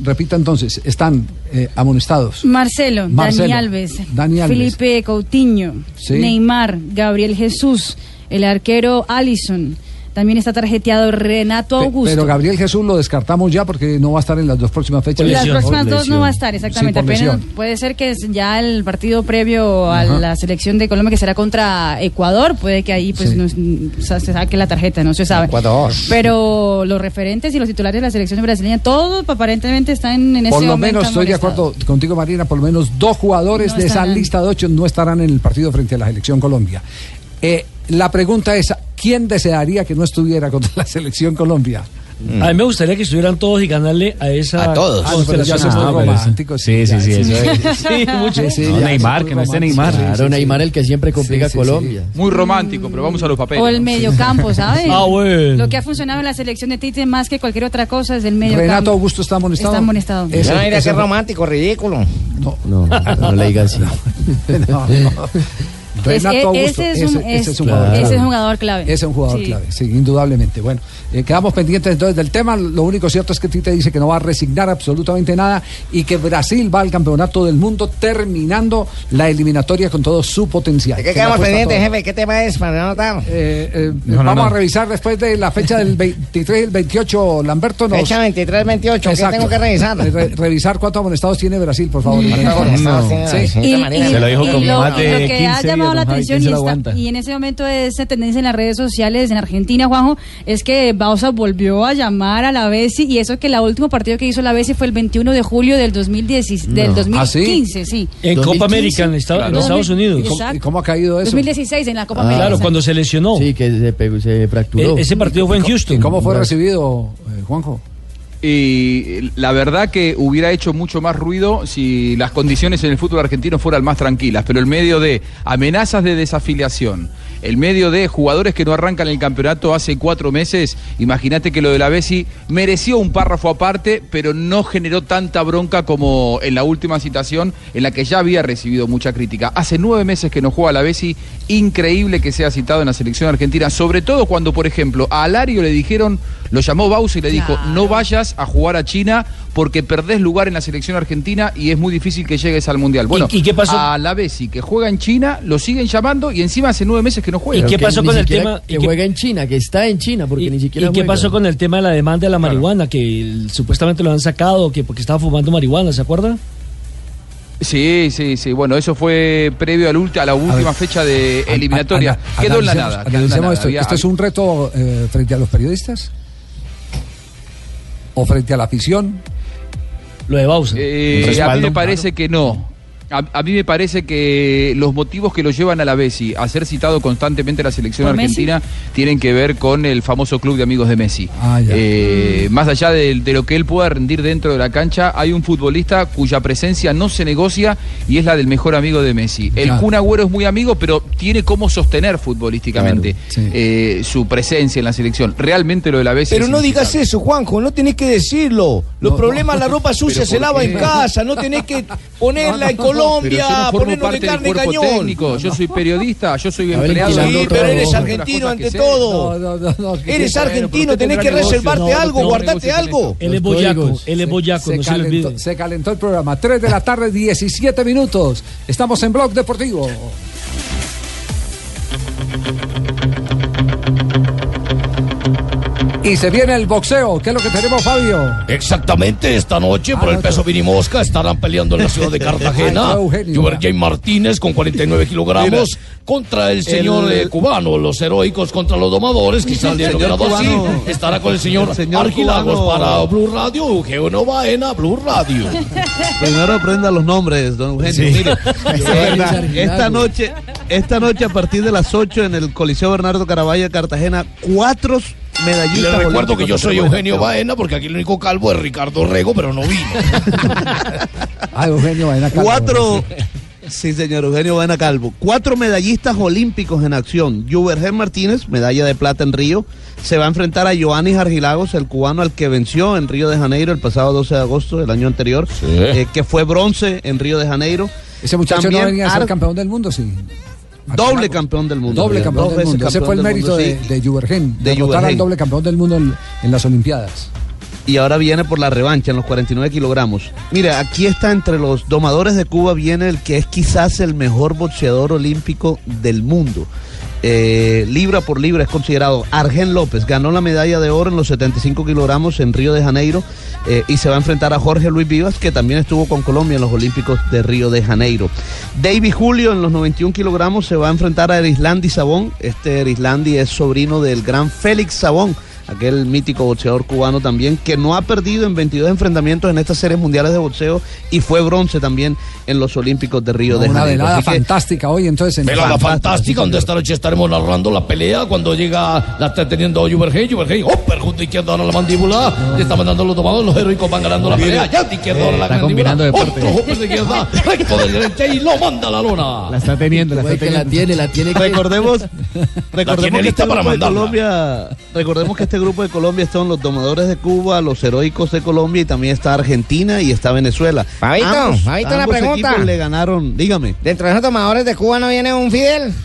repita entonces, están eh, amonestados. Marcelo, Marcelo, Dani Alves, Dani Alves. Felipe Coutinho, Sí. Neymar, Gabriel Jesús, el arquero Allison. También está tarjeteado Renato Augusto. Pero Gabriel Jesús lo descartamos ya porque no va a estar en las dos próximas fechas. las próximas dos no va a estar, exactamente. Sí, Apenas lesión. puede ser que ya el partido previo a Ajá. la selección de Colombia que será contra Ecuador, puede que ahí pues Sí. nos- o sea, se saque la tarjeta, no se sabe. Ecuador. Pero los referentes y los titulares de la selección brasileña, todos aparentemente están en ese Por lo momento menos estoy de acuerdo contigo, Marina, por lo menos dos jugadores No de esa lista de ocho no estarán en el partido frente a la selección Colombia. Eh, la pregunta es, ¿quién desearía que no estuviera contra la selección Colombia? A mí me gustaría que estuvieran todos y ganarle a esa A todos. Ah, pero ya somos Ah, románticos. sí, sí, sí, sí. es. <laughs> Sí, mucho. Sí, sí, No, Neymar, que no esté. Neymar. Claro, Neymar el que siempre complica Sí, sí, a Colombia. Muy romántico, pero vamos a los papeles. O el mediocampo, <laughs> ¿sabes? Ah, bueno. Lo que ha funcionado en la selección de Tite más que cualquier otra cosa es el mediocampo. Renato Augusto está amonestado. Está amonestado. Ya, mira ese- qué romántico, ridículo. No, No, no le diga así. <laughs> no, no. Es- Renato Augusto, ese es un, ese- ese es- un jugador ese clave. es un jugador clave. Ese es un jugador Sí. clave, sí, indudablemente. Bueno, eh, quedamos pendientes entonces del tema. Lo único cierto es que Tite dice que no va a resignar absolutamente nada y que Brasil va al campeonato del mundo terminando la eliminatoria con todo su potencial. ¿De qué quedamos pendientes, jefe? ¿Qué tema es para no anotar? Eh, eh, No, vamos no. a revisar después de la fecha del 23 y el 28. Lamberto nos. Fecha 23-28, ¿qué Exacto. tengo que revisar? Re- revisar cuántos amonestados tiene Brasil, por favor. Y- Se lo dijo y con lo, más de lo que 15 ha llamado días, la atención ¿quién y, en ese momento esa tendencia en las redes sociales en Argentina, Juanjo, es que Bausa volvió a llamar a la Bessi y eso que el último partido que hizo la Bessi fue el 21 de julio del, 2010, del No. 2015, sí. En 2015. Copa América en, Estados- en. Estados Unidos. ¿Y cómo- Exacto. ¿Y cómo ha caído eso? 2016 en la Copa Ah, América. Claro, cuando se lesionó. Sí, que se, pegó, se fracturó. E- ese partido fue en Houston. ¿Y cómo fue recibido, eh, Juanjo? Y la verdad que hubiera hecho mucho más ruido si las condiciones en el fútbol argentino fueran más tranquilas, pero el medio de amenazas de desafiliación, el medio de jugadores que no arrancan el campeonato hace cuatro meses, imagínate que lo de la Bessi mereció un párrafo aparte, pero no generó tanta bronca como en la última citación en la que ya había recibido mucha crítica. Hace nueve meses que no juega la Bessi, increíble que sea citado en la selección argentina, sobre todo cuando, por ejemplo, a Alario le dijeron, lo llamó Bausa y le dijo, no vayas a jugar a China porque perdés lugar en la selección argentina y es muy difícil que llegues al Mundial. Bueno, y qué pasó? a la Bessi que juega en China, lo siguen llamando y encima hace nueve meses que no juega. ¿Y qué pasó con el tema- Que y juega en China, que está en China, porque ni siquiera ¿Y qué pasó con el tema de la demanda de la marihuana? Que el- supuestamente lo han sacado que porque estaba fumando marihuana, ¿se acuerda? Sí, sí, sí. Bueno, eso fue previo al ulti- a la última fecha de eliminatoria. Quedó en la nada. quedó en la analicemos nada. esto. ¿Esto es un reto eh, frente a los periodistas? ¿O frente a la afición? Lo de Bausa. Eh, a mí me parece que no. A, a mí me parece que los motivos que lo llevan a la Bessi a ser citado constantemente en la selección argentina tienen que ver con el famoso club de amigos de Messi. Ah. Eh, más allá de, de lo que él pueda rendir dentro de la cancha, hay un futbolista cuya presencia no se negocia y es la del mejor amigo de Messi. El. Kun Agüero es muy amigo, pero tiene cómo sostener futbolísticamente Claro, sí. eh, su presencia en la selección. Realmente lo de la Bessi Pero es no digas eso, Juanjo, no tenés que decirlo. Los No, problemas, no. la ropa sucia ¿Pero se lava en casa, no tenés que <laughs> ponerla en Colombia, no ponernos de carne cuerpo cañón. técnico, yo soy periodista, yo soy empleado. Sí, pero todo. eres argentino ante todo. No, no, no, no. Eres argentino, tenés que reservarte No, algo, guardarte algo. Él es boyaco, él es boyaco, se, no se le olvide. calentó, se calentó el programa. 3 de la tarde, 17 minutos. Estamos en Blog Deportivo. Y se viene el boxeo. ¿Qué es lo que tenemos, Fabio? Exactamente, esta noche por Ah, el no, peso. Vinimosca estarán peleando en la ciudad de <laughs> Cartagena. Juber Jay Martínez con 49 <laughs> kilogramos contra el señor el- eh, cubano, los heroicos contra los domadores, quizás El le logrado así. cubano. Estará con el señor, El señor Argilagos cubano. para Blue Radio, Eugenio Baena, Blue Radio. <laughs> Primero aprenda los nombres, don Eugenio. Sí. Mire, Es esta noche, esta noche a partir de las 8 en el Coliseo Bernardo de Cartagena, cuatro les recuerdo que yo soy Eugenio. Baena, porque aquí el único calvo es Ricardo Rego, pero no vino. <laughs> Ah, Eugenio Baena Calvo. Cuatro. <laughs> Sí, señor Eugenio Baena Calvo. Cuatro medallistas olímpicos en acción. Juvergen Martínez, medalla de plata en Río, se va a enfrentar a Joanis Argilagos, el cubano al que venció en Río de Janeiro el pasado 12 de agosto del año anterior, eh, que fue bronce en Río de Janeiro. Ese muchacho También no venía a ser campeón del mundo, sí. Doble campeón del mundo. Doble campeón del mundo. Ese fue el mérito de, de Juvergen. De al doble campeón del mundo en, las Olimpiadas. y ahora viene por la revancha en los 49 kilogramos. Mire, aquí está entre los domadores de Cuba, viene el que es quizás el mejor boxeador olímpico del mundo. Eh, libra por libra es considerado Argen López, ganó la medalla de oro en los 75 kilogramos en Río de Janeiro eh, y se va a enfrentar a Jorge Luis Vivas, que también estuvo con Colombia en los Olímpicos de Río de Janeiro. David Julio en los 91 kilogramos se va a enfrentar a Erislandi Sabón. Este Erislandi es sobrino del gran Félix Sabón aquel mítico boxeador cubano también, que no ha perdido en 22 enfrentamientos en estas series mundiales de boxeo y fue bronce también en los Olímpicos de Río de Una Janeiro. velada Así que- fantástica hoy, entonces. En Velada Fantástica, fantástica, donde esta noche estaremos narrando la pelea cuando llega, la está teniendo Juvergen, Juvergen, oh, perjunto izquierdo ahora la mandíbula, le está mandando los tomados, los heroicos van ganando la pelea, ya de izquierdo ahora la Está mandíbula, combinando deporte. otro de izquierda, recto de derecha y lo manda a la lona. La está teniendo, la está que la teniendo. tiene, la tiene que... Recordemos, recordemos tiene que lista este para de. Colombia, recordemos que este grupo de Colombia son los domadores de Cuba, los heroicos de Colombia y también está Argentina y está Venezuela. Fabito, Ambos- Fabito, una ambos pregunta. le ganaron, dígame. Dentro de esos tomadores de Cuba no viene un Fidel. <laughs>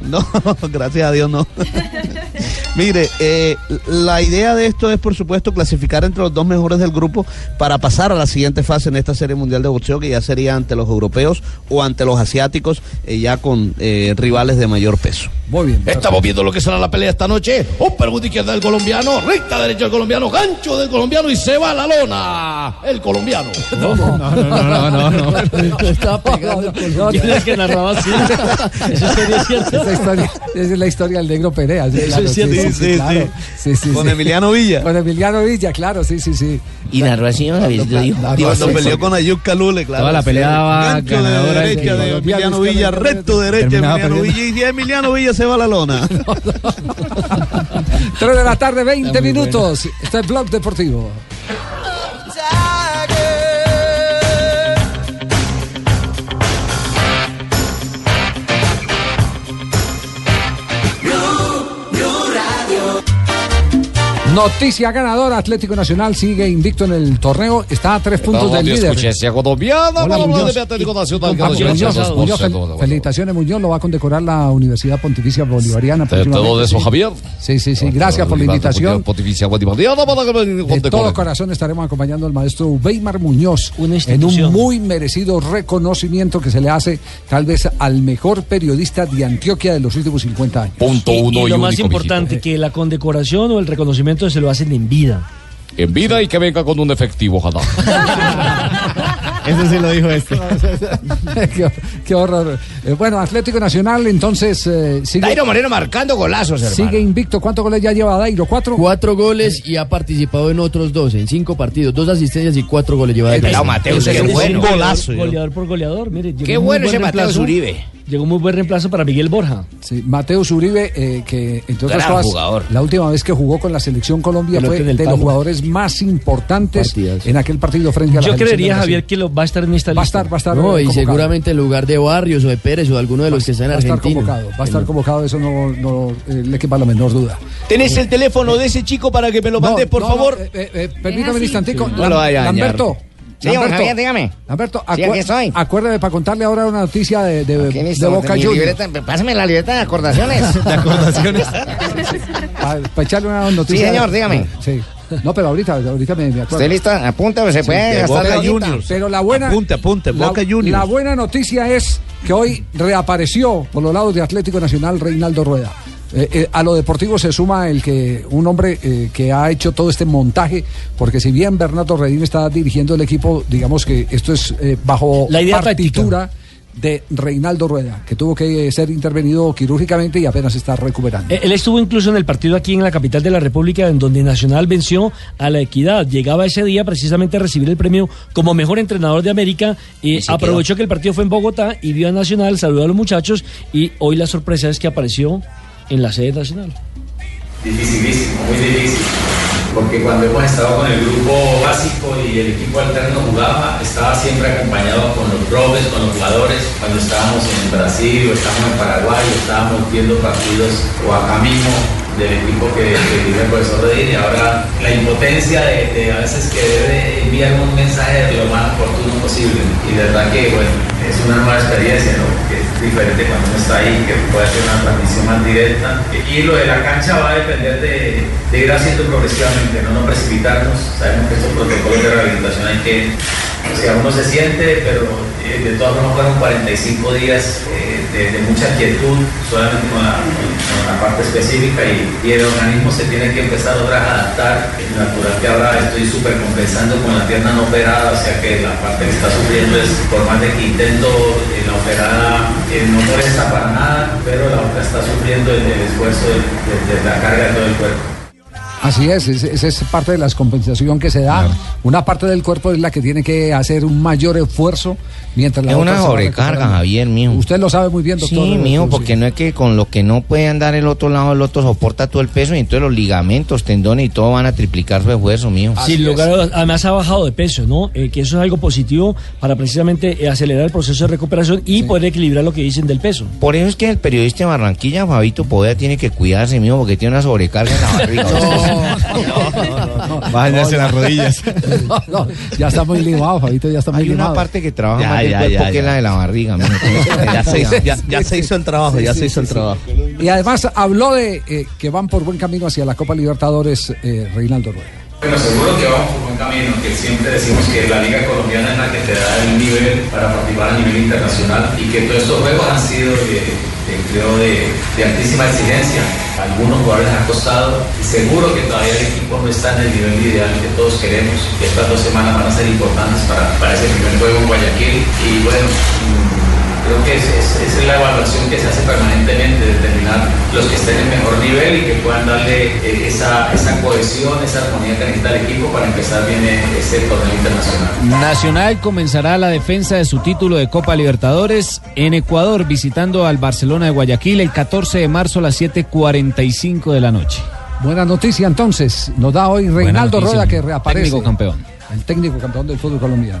No, <laughs> gracias a Dios no. <laughs> Mire, eh, la idea de esto es, por supuesto, clasificar entre los dos mejores del grupo para pasar a la siguiente fase en esta serie mundial de boxeo, que ya sería ante los europeos o ante los asiáticos, eh, ya con eh, rivales de mayor peso. Muy bien. Estamos viendo lo que será la pelea esta noche. Un perjunto izquierda del colombiano, recta derecha del colombiano, gancho del colombiano y se va a la lona. El colombiano. <laughs> No, no, no, no, no. no. <laughs> Estaba pegando el color. ¿Quién es que narraba así? Esa, es la historia del negro Perea. Sí, Eso es cierto. Sí, sí, Sí, sí, claro. sí. Sí, sí, Con. Emiliano Villa. Con Emiliano Villa, claro, sí, sí, sí. Y narró así, ¿no? Cuando peleó con Ayuk Kalule, claro. Toda la pelea Sí. ganadora de- derecha de de- Emiliano Villa, de- recto derecha de Emiliano. Villa y Emiliano Villa se va a la lona. <laughs> 3 <laughs> de la tarde, 20 Está muy minutos. Está el blog deportivo. Noticia ganadora, Atlético Nacional sigue invicto en el torneo, está a tres puntos del líder. colombiana Hola, Muñoz. Atlético Nacional. Muñoz, Muñoz, fel- felicitaciones Muñoz, lo va a condecorar la Universidad Pontificia Bolivariana. próximamente, sí. Javier. Sí, sí, sí, gracias por la invitación. Pontificia Bolivariana para que me De todo corazón estaremos acompañando al maestro Weimar Muñoz en institución. un muy merecido reconocimiento que se le hace tal vez al mejor periodista de Antioquia de los últimos 50 años. Punto y uno y, lo más único, importante, mijito. que la condecoración o el reconocimiento se lo hacen en vida. En vida y que venga con un efectivo, ojalá. <laughs> Eso sí lo dijo este. qué, <laughs> qué horror. Eh, bueno, Atlético Nacional entonces eh, sigue, Dairo Moreno marcando golazos, hermano. sigue invicto. ¿Cuántos goles ya lleva Dairo? ¿Cuatro? Cuatro goles y ha participado en otros dos, en cinco partidos, dos asistencias y cuatro goles lleva Dairo. Mateus, qué bueno. un Golazo. Goleador por goleador, mire. Qué bueno buen ese Mateus. Uribe. Llegó un muy buen reemplazo para Miguel Borja. Sí, Mateus Uribe, eh, que entre otras Gran cosas, jugador. la última vez que jugó con la selección Colombia fue de los jugadores más importantes en aquel partido frente a la Yo creería. Javier, que lo, va a estar en esta Va a lista. estar, va a estar. No, eh, y convocado. seguramente en lugar de Barrios o de Pérez o de alguno de los que están en Va a estar Argentina. convocado, va a estar convocado, eso no, no eh, le quepa la menor duda. ¿Tenés el teléfono de ese chico para que me lo No, mandes, por no, favor? no, eh, eh, eh, permítame un instantico. No lo dañar. Sí, Lamberto, Javier, dígame. Lamberto, Sí, acu- aquí estoy. acuérdame para contarle ahora una noticia de, de, ¿Quién de hizo? Boca Juniors. pásame la libreta de acordaciones. <laughs> De acordaciones. <laughs> Para, echarle una noticia. Sí, señor, dígame. Sí. No, pero ahorita, ahorita me, me acuerdo. ¿Usted listo? Apunta, pues se puede de gastar Boca la. Juniors. Pero la buena. Apunte, apunte, la- Boca Juniors. La buena noticia es que hoy reapareció por los lados de Atlético Nacional Reinaldo Rueda. Eh, eh, a lo deportivo se suma el que un hombre eh, que ha hecho todo este montaje, porque si bien Bernardo Redín está dirigiendo el equipo, digamos que esto es bajo La idea partitura de Reinaldo Rueda, que tuvo que ser intervenido quirúrgicamente y apenas está recuperando. Él estuvo incluso en el partido aquí en la capital de la República, en donde Nacional venció a la Equidad. Llegaba ese día precisamente a recibir el premio como mejor entrenador de América. Y aprovechó que el partido fue en Bogotá y vio a Nacional, saludó a los muchachos. Y hoy la sorpresa es que apareció en la sede nacional. Dificilísimo, muy difícil. Porque cuando hemos estado con el grupo básico y el equipo alterno jugaba, estaba siempre acompañado con los profes, con los jugadores. Cuando estábamos en Brasil o estábamos en Paraguay, estábamos viendo partidos o acá mismo del equipo que, dirige el profesor y ahora la impotencia de, de a veces que debe enviar un mensaje lo más oportuno posible. Y de verdad que, bueno, es una nueva experiencia, ¿no? Diferente cuando uno está ahí, que puede hacer una transmisión más directa. Y lo de la cancha va a depender de, de ir haciendo progresivamente, no, no precipitarnos. Sabemos que estos protocolos de rehabilitación hay que, o sea, uno se siente, pero eh, de todas formas fueron 45 días eh, de, mucha quietud, solamente con la, parte específica y, el organismo se tiene que empezar otra vez a adaptar. Es natural que ahora estoy súper compensando con la pierna no operada, o sea que la parte que está sufriendo es, por más de que intento, eh, la operada eh, no molesta para nada, pero la otra está sufriendo el, esfuerzo de la carga de todo el cuerpo. Así es, es- esa es parte de la compensación que se da. Una parte del cuerpo es la que tiene que hacer un mayor esfuerzo mientras la Es otra una sobrecarga. Javier, mijo. Usted lo sabe muy bien, doctor. Sí, eh, sí. porque no es que con lo que no puede andar el otro lado, el otro soporta todo el peso y entonces los ligamentos, tendones y todo van a triplicar su esfuerzo, mijo. Sin lugar a además ha bajado de peso, ¿no? Eh, que eso es algo positivo para precisamente eh, acelerar el proceso de recuperación y poder equilibrar lo que dicen del peso. Por eso es que el periodista de Barranquilla, Fabito Poveda, tiene que cuidarse, mijo, porque tiene una sobrecarga en la barriga. <laughs> Las rodillas. <laughs> No, no, ya está muy limado, Fabito, ya está muy Hay una limado. parte que trabaja más cuerpo ya, que ya. la de la barriga, mijo. <laughs> Ya se, hizo- ya- ya se hizo el trabajo, ya se hizo el trabajo. Y además habló de eh, que van por buen camino hacia la Copa Libertadores, eh, Reinaldo Rueda. Bueno, seguro que vamos por buen camino, que siempre decimos que la Liga Colombiana es la que te da el nivel para participar a nivel internacional y que todos estos juegos han sido de, de- de, altísima exigencia. Algunos jugadores les ha costado y seguro que todavía el equipo no está en el nivel ideal que todos queremos. Que estas dos semanas van a ser importantes para ese primer juego en Guayaquil y bueno. Creo que es, es- esa es la evaluación que se hace permanentemente, determinar los que estén en mejor nivel y que puedan darle eh, esa, esa cohesión, esa armonía que necesita el equipo para empezar bien eh, este torneo internacional. Nacional comenzará la defensa de su título de Copa Libertadores en Ecuador, visitando al Barcelona de Guayaquil el 14 de marzo a las 7:45 de la noche. Buena noticia entonces, nos da hoy Reinaldo noticia. Rueda que reaparece. Técnico campeón. El técnico campeón del fútbol colombiano.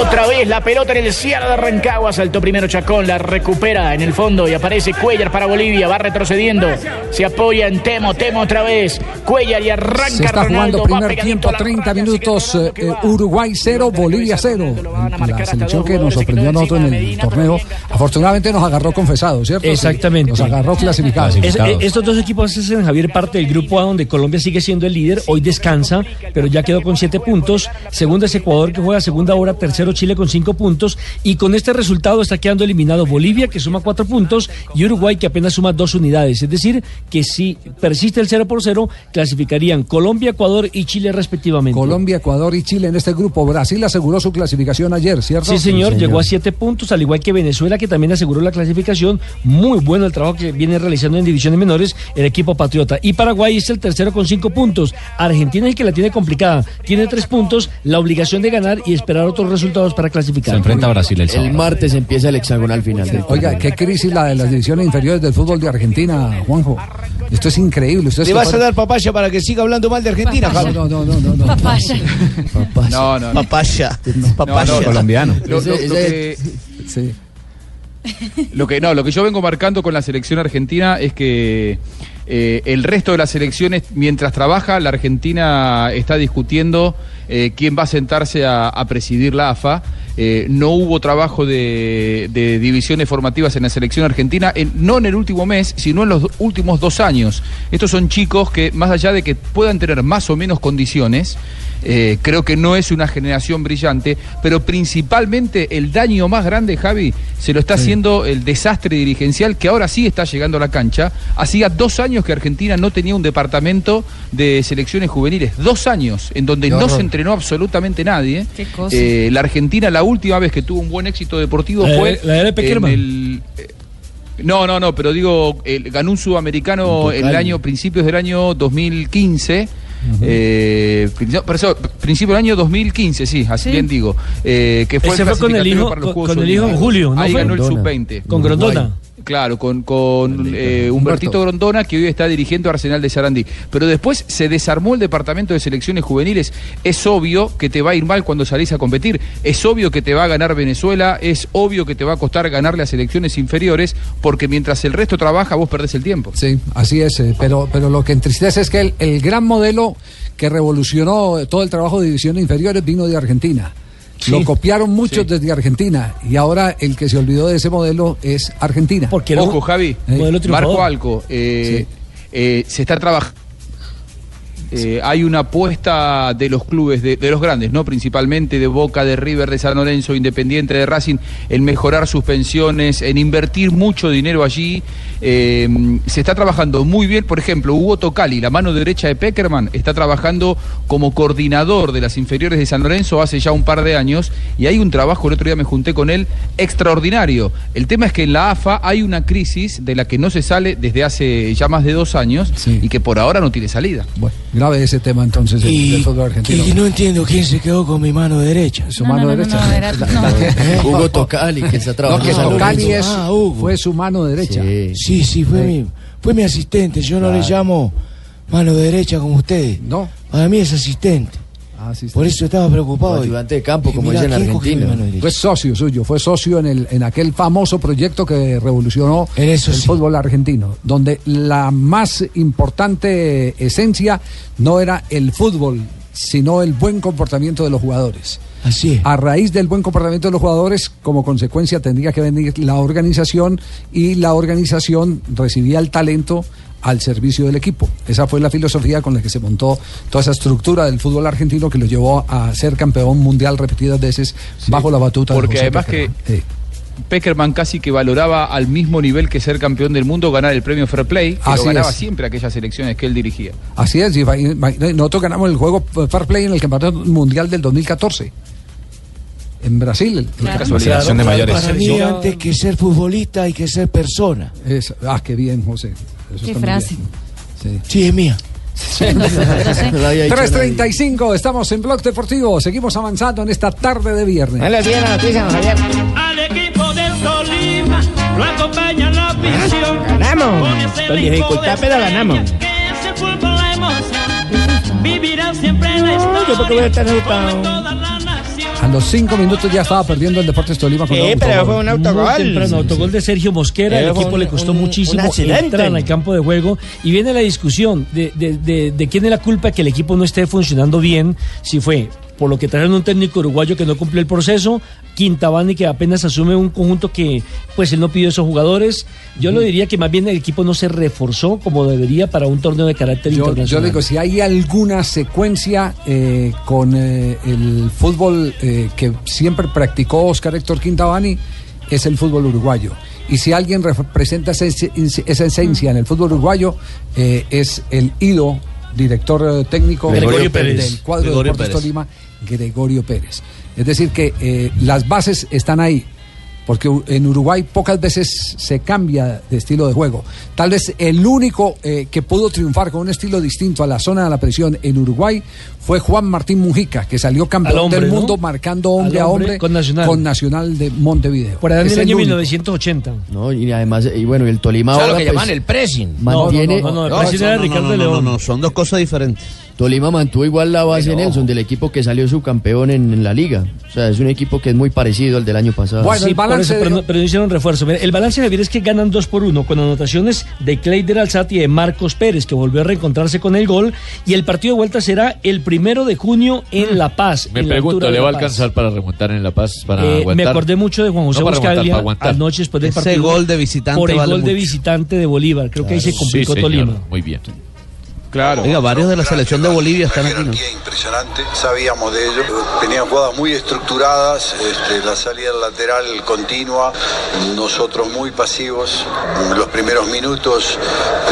Otra vez la pelota en el cierre de Rancagua. Saltó primero Chacón, la recupera en el fondo y aparece Cuellar para Bolivia. Va retrocediendo. Se apoya en Temo, Temo otra vez. Cuellar y arranca Se está Ronaldo. jugando primer tiempo, a la 30 minutos, eh, Uruguay 0, Bolivia 0. La selección que nos sorprendió a nosotros en el torneo, afortunadamente nos agarró confesado, ¿cierto? Exactamente. Nos agarró clasificados. Es- eh, estos dos equipos hacen Javier parte del grupo A donde Colombia sigue siendo el líder, hoy descansa, pero ya quedó con siete puntos. Segundo es Ecuador que juega segunda hora, tercero Chile con cinco puntos y con este resultado está quedando eliminado Bolivia que suma cuatro puntos y Uruguay que apenas suma dos unidades. Es decir, que si persiste el 0 por 0, clasificarían Colombia, Ecuador y Chile respectivamente. Colombia, Ecuador y Chile en este grupo. Brasil aseguró su clasificación ayer, ¿cierto? Sí, señor, llegó a siete puntos, al igual que Venezuela, que también aseguró la clasificación. Muy bueno el trabajo que viene realizando en divisiones menores el equipo patriota. Y Paraguay es el tercero con cinco puntos. Argentina es el que la tiene complicada. Tiene tres puntos, la obligación de ganar y esperar otros resultados para clasificar. El martes empieza el hexagonal final. Oiga, qué crisis la de las divisiones inferiores del fútbol de Argentina, Juanjo. Esto es increíble. ¿Le vas a dar papaya para que siga hablando mal de Argentina, No, Javi? no, no, no, no, no. Papaya. No, no, no. Papaya. No, no, Colombiano. Lo, lo- lo que, Sí. <laughs> lo que no, lo que yo vengo marcando con la selección argentina es que eh, el resto de las selecciones, mientras trabaja, la Argentina está discutiendo eh, quién va a sentarse a, presidir la AFA. Eh, no hubo trabajo de, divisiones formativas en la selección argentina, en- no en el último mes, sino en los últimos dos años. Estos son chicos que, más allá de que puedan tener más o menos condiciones, eh, creo que no es una generación brillante, pero principalmente el daño más grande, Javi, se lo está haciendo el desastre dirigencial que ahora sí está llegando a la cancha. Hacía dos años que Argentina no tenía un departamento de selecciones juveniles, dos años, en donde no se entrenó absolutamente nadie. Qué cosa. Eh, la Argentina, la última vez que tuvo un buen éxito deportivo La fue. la de en el- eh, no, no, no, pero digo, el- ganó un sudamericano el año, principios del año 2015. Eh, no, pero eso, principio del año 2015, sí, así bien digo. eh, que fue Ese fue con el hijo- para los con- con el hijo Olímpicos. Julio, ¿no Ahí fue? ganó el Grondona. sub-20. Con Grondona. Claro, con, con eh, Humbertito Grondona, que hoy está dirigiendo Arsenal de Sarandí. Pero después se desarmó el departamento de selecciones juveniles. Es obvio que te va a ir mal cuando salís a competir. Es obvio que te va a ganar Venezuela. Es obvio que te va a costar ganarle a selecciones inferiores, porque mientras el resto trabaja, vos perdés el tiempo. Sí, así es, eh, pero, pero lo que entristece es que el, el gran modelo que revolucionó todo el trabajo de divisiones inferiores vino de Argentina. Sí. Lo copiaron muchos Sí. desde Argentina y ahora el que se olvidó de ese modelo es Argentina. Ojo, Javi. Marco Alco. eh, eh, se está trabajando. Eh, hay una apuesta de los clubes, de, de los grandes, no principalmente de Boca, de River, de San Lorenzo, Independiente, de Racing, en mejorar sus pensiones, en invertir mucho dinero allí. Eh, se está trabajando muy bien, por ejemplo, Hugo Tocali, la mano derecha de Peckerman, está trabajando como coordinador de las inferiores de San Lorenzo hace ya un par de años y hay un trabajo, el otro día me junté con él, extraordinario. El tema es que en la AFA hay una crisis de la que no se sale desde hace ya más de dos años y que por ahora no tiene salida. Bueno, grave ese tema entonces del, Y- del fútbol argentino. Y no entiendo quién se quedó con mi mano derecha. Su mano derecha. La- la que- Hugo Tocali, que No, que en San Tocali es, Ah, Hugo. fue su mano derecha. Sí, sí, fue, mi, fue mi asistente. Yo no le Claro. llamo mano derecha como ustedes. No. Para mí es asistente. Por eso estaba preocupado. O ayudante de campo, como dicen en ¿quién cogió mi Argentina. mano derecha? Fue socio suyo, fue socio en, el, en aquel famoso proyecto que revolucionó el fútbol argentino, donde la más importante esencia no era el fútbol, sino el buen comportamiento de los jugadores. Así es. A raíz del buen comportamiento de los jugadores, como consecuencia tendría que venir la organización y la organización recibía el talento al servicio del equipo. Esa fue la filosofía con la que se montó toda esa estructura del fútbol argentino que lo llevó a ser campeón mundial repetidas veces bajo la batuta de Porque José además que Peckerman. Sí. Peckerman casi que valoraba al mismo nivel que ser campeón del mundo ganar el premio Fair Play, que Así lo ganaba es. siempre aquellas elecciones que él dirigía. Así es, y nosotros ganamos el juego Fair Play en el Campeonato Mundial del 2014. En Brasil. el- el Claro, campeonato. Para mí, antes que ser futbolista, hay que ser persona. Es- ah, qué bien, José. Eso Qué frase. Sí. Sí, es mía. 3.35, <laughs> estamos en Blog Deportivo. Seguimos avanzando en esta tarde de viernes. Al equipo del Tolima lo acompaña la visión. Ganamos. Con dificultad, pero ganamos. Que es el fútbol la emoción. Vivirán siempre en la historia. yo porque voy a estar A los cinco minutos ya estaba perdiendo el Deportes Tolima con Sí, un pero autogol. fue un autogol. Muy temprano, Sí, autogol de Sergio Mosquera, el equipo un- le costó un- muchísimo un accidente. entrar al campo de juego y viene la discusión de, de- de- de quién es la culpa que el equipo no esté funcionando bien, si fue por lo que trajeron un técnico uruguayo que no cumplió el proceso, Quintabani que apenas asume un conjunto que pues él no pidió esos jugadores, yo lo diría que más bien el equipo no se reforzó como debería para un torneo de carácter Yo, yo internacional. digo, si hay alguna secuencia eh, con eh, el fútbol eh, que siempre practicó Oscar Héctor Quintabani, es el fútbol uruguayo. Y si alguien representa esa, es- esa esencia en el fútbol uruguayo, eh, es el ido director técnico Gregorio del- Pérez. del cuadro Gregorio de Deportes Pérez. Tolima, Gregorio Pérez. Es decir, que eh, las bases están ahí. Porque u- en Uruguay pocas veces se cambia de estilo de juego. Tal vez el único eh, que pudo triunfar con un estilo distinto a la zona de la presión en Uruguay fue Juan Martín Mujica, que salió campeón hombre, del ¿no? mundo marcando hombre a hombre con Nacional. con Nacional de Montevideo. Por allá en el año único. 1980. No, y además, y bueno, y el Tolima O sea, ahora lo que pues, llaman el pressing. mantiene... No, no, no, no, el pressing era Ricardo no, no, León. no, no, son dos cosas diferentes. Tolima mantuvo igual la base Pero- Nelson del equipo que salió subcampeón en, en la liga. O sea, es un equipo que es muy parecido al del año pasado. Sí, por eso, pero, no, pero no hicieron refuerzo. Mira, el balance Javier es que ganan dos por uno con anotaciones de Cleider Alzati y de Marcos Pérez, que volvió a reencontrarse con el gol. Y el partido de vuelta será el primero de junio en La Paz. Me en pregunto, ¿le va a alcanzar para remontar en La Paz? Para Eh, me aguantar? acordé mucho de Juan José No aguantar. anoche después del Ese partido. gol de visitante Por el vale gol de visitante de Bolívar. Creo que ahí se complicó Sí, señor, Tolima. Muy bien. Claro. Oiga, varios de la selección de Bolivia están aquí, ¿no? impresionante, sabíamos de ello. Tenían jugadas muy estructuradas, este, la salida lateral continua, nosotros muy pasivos. Los primeros minutos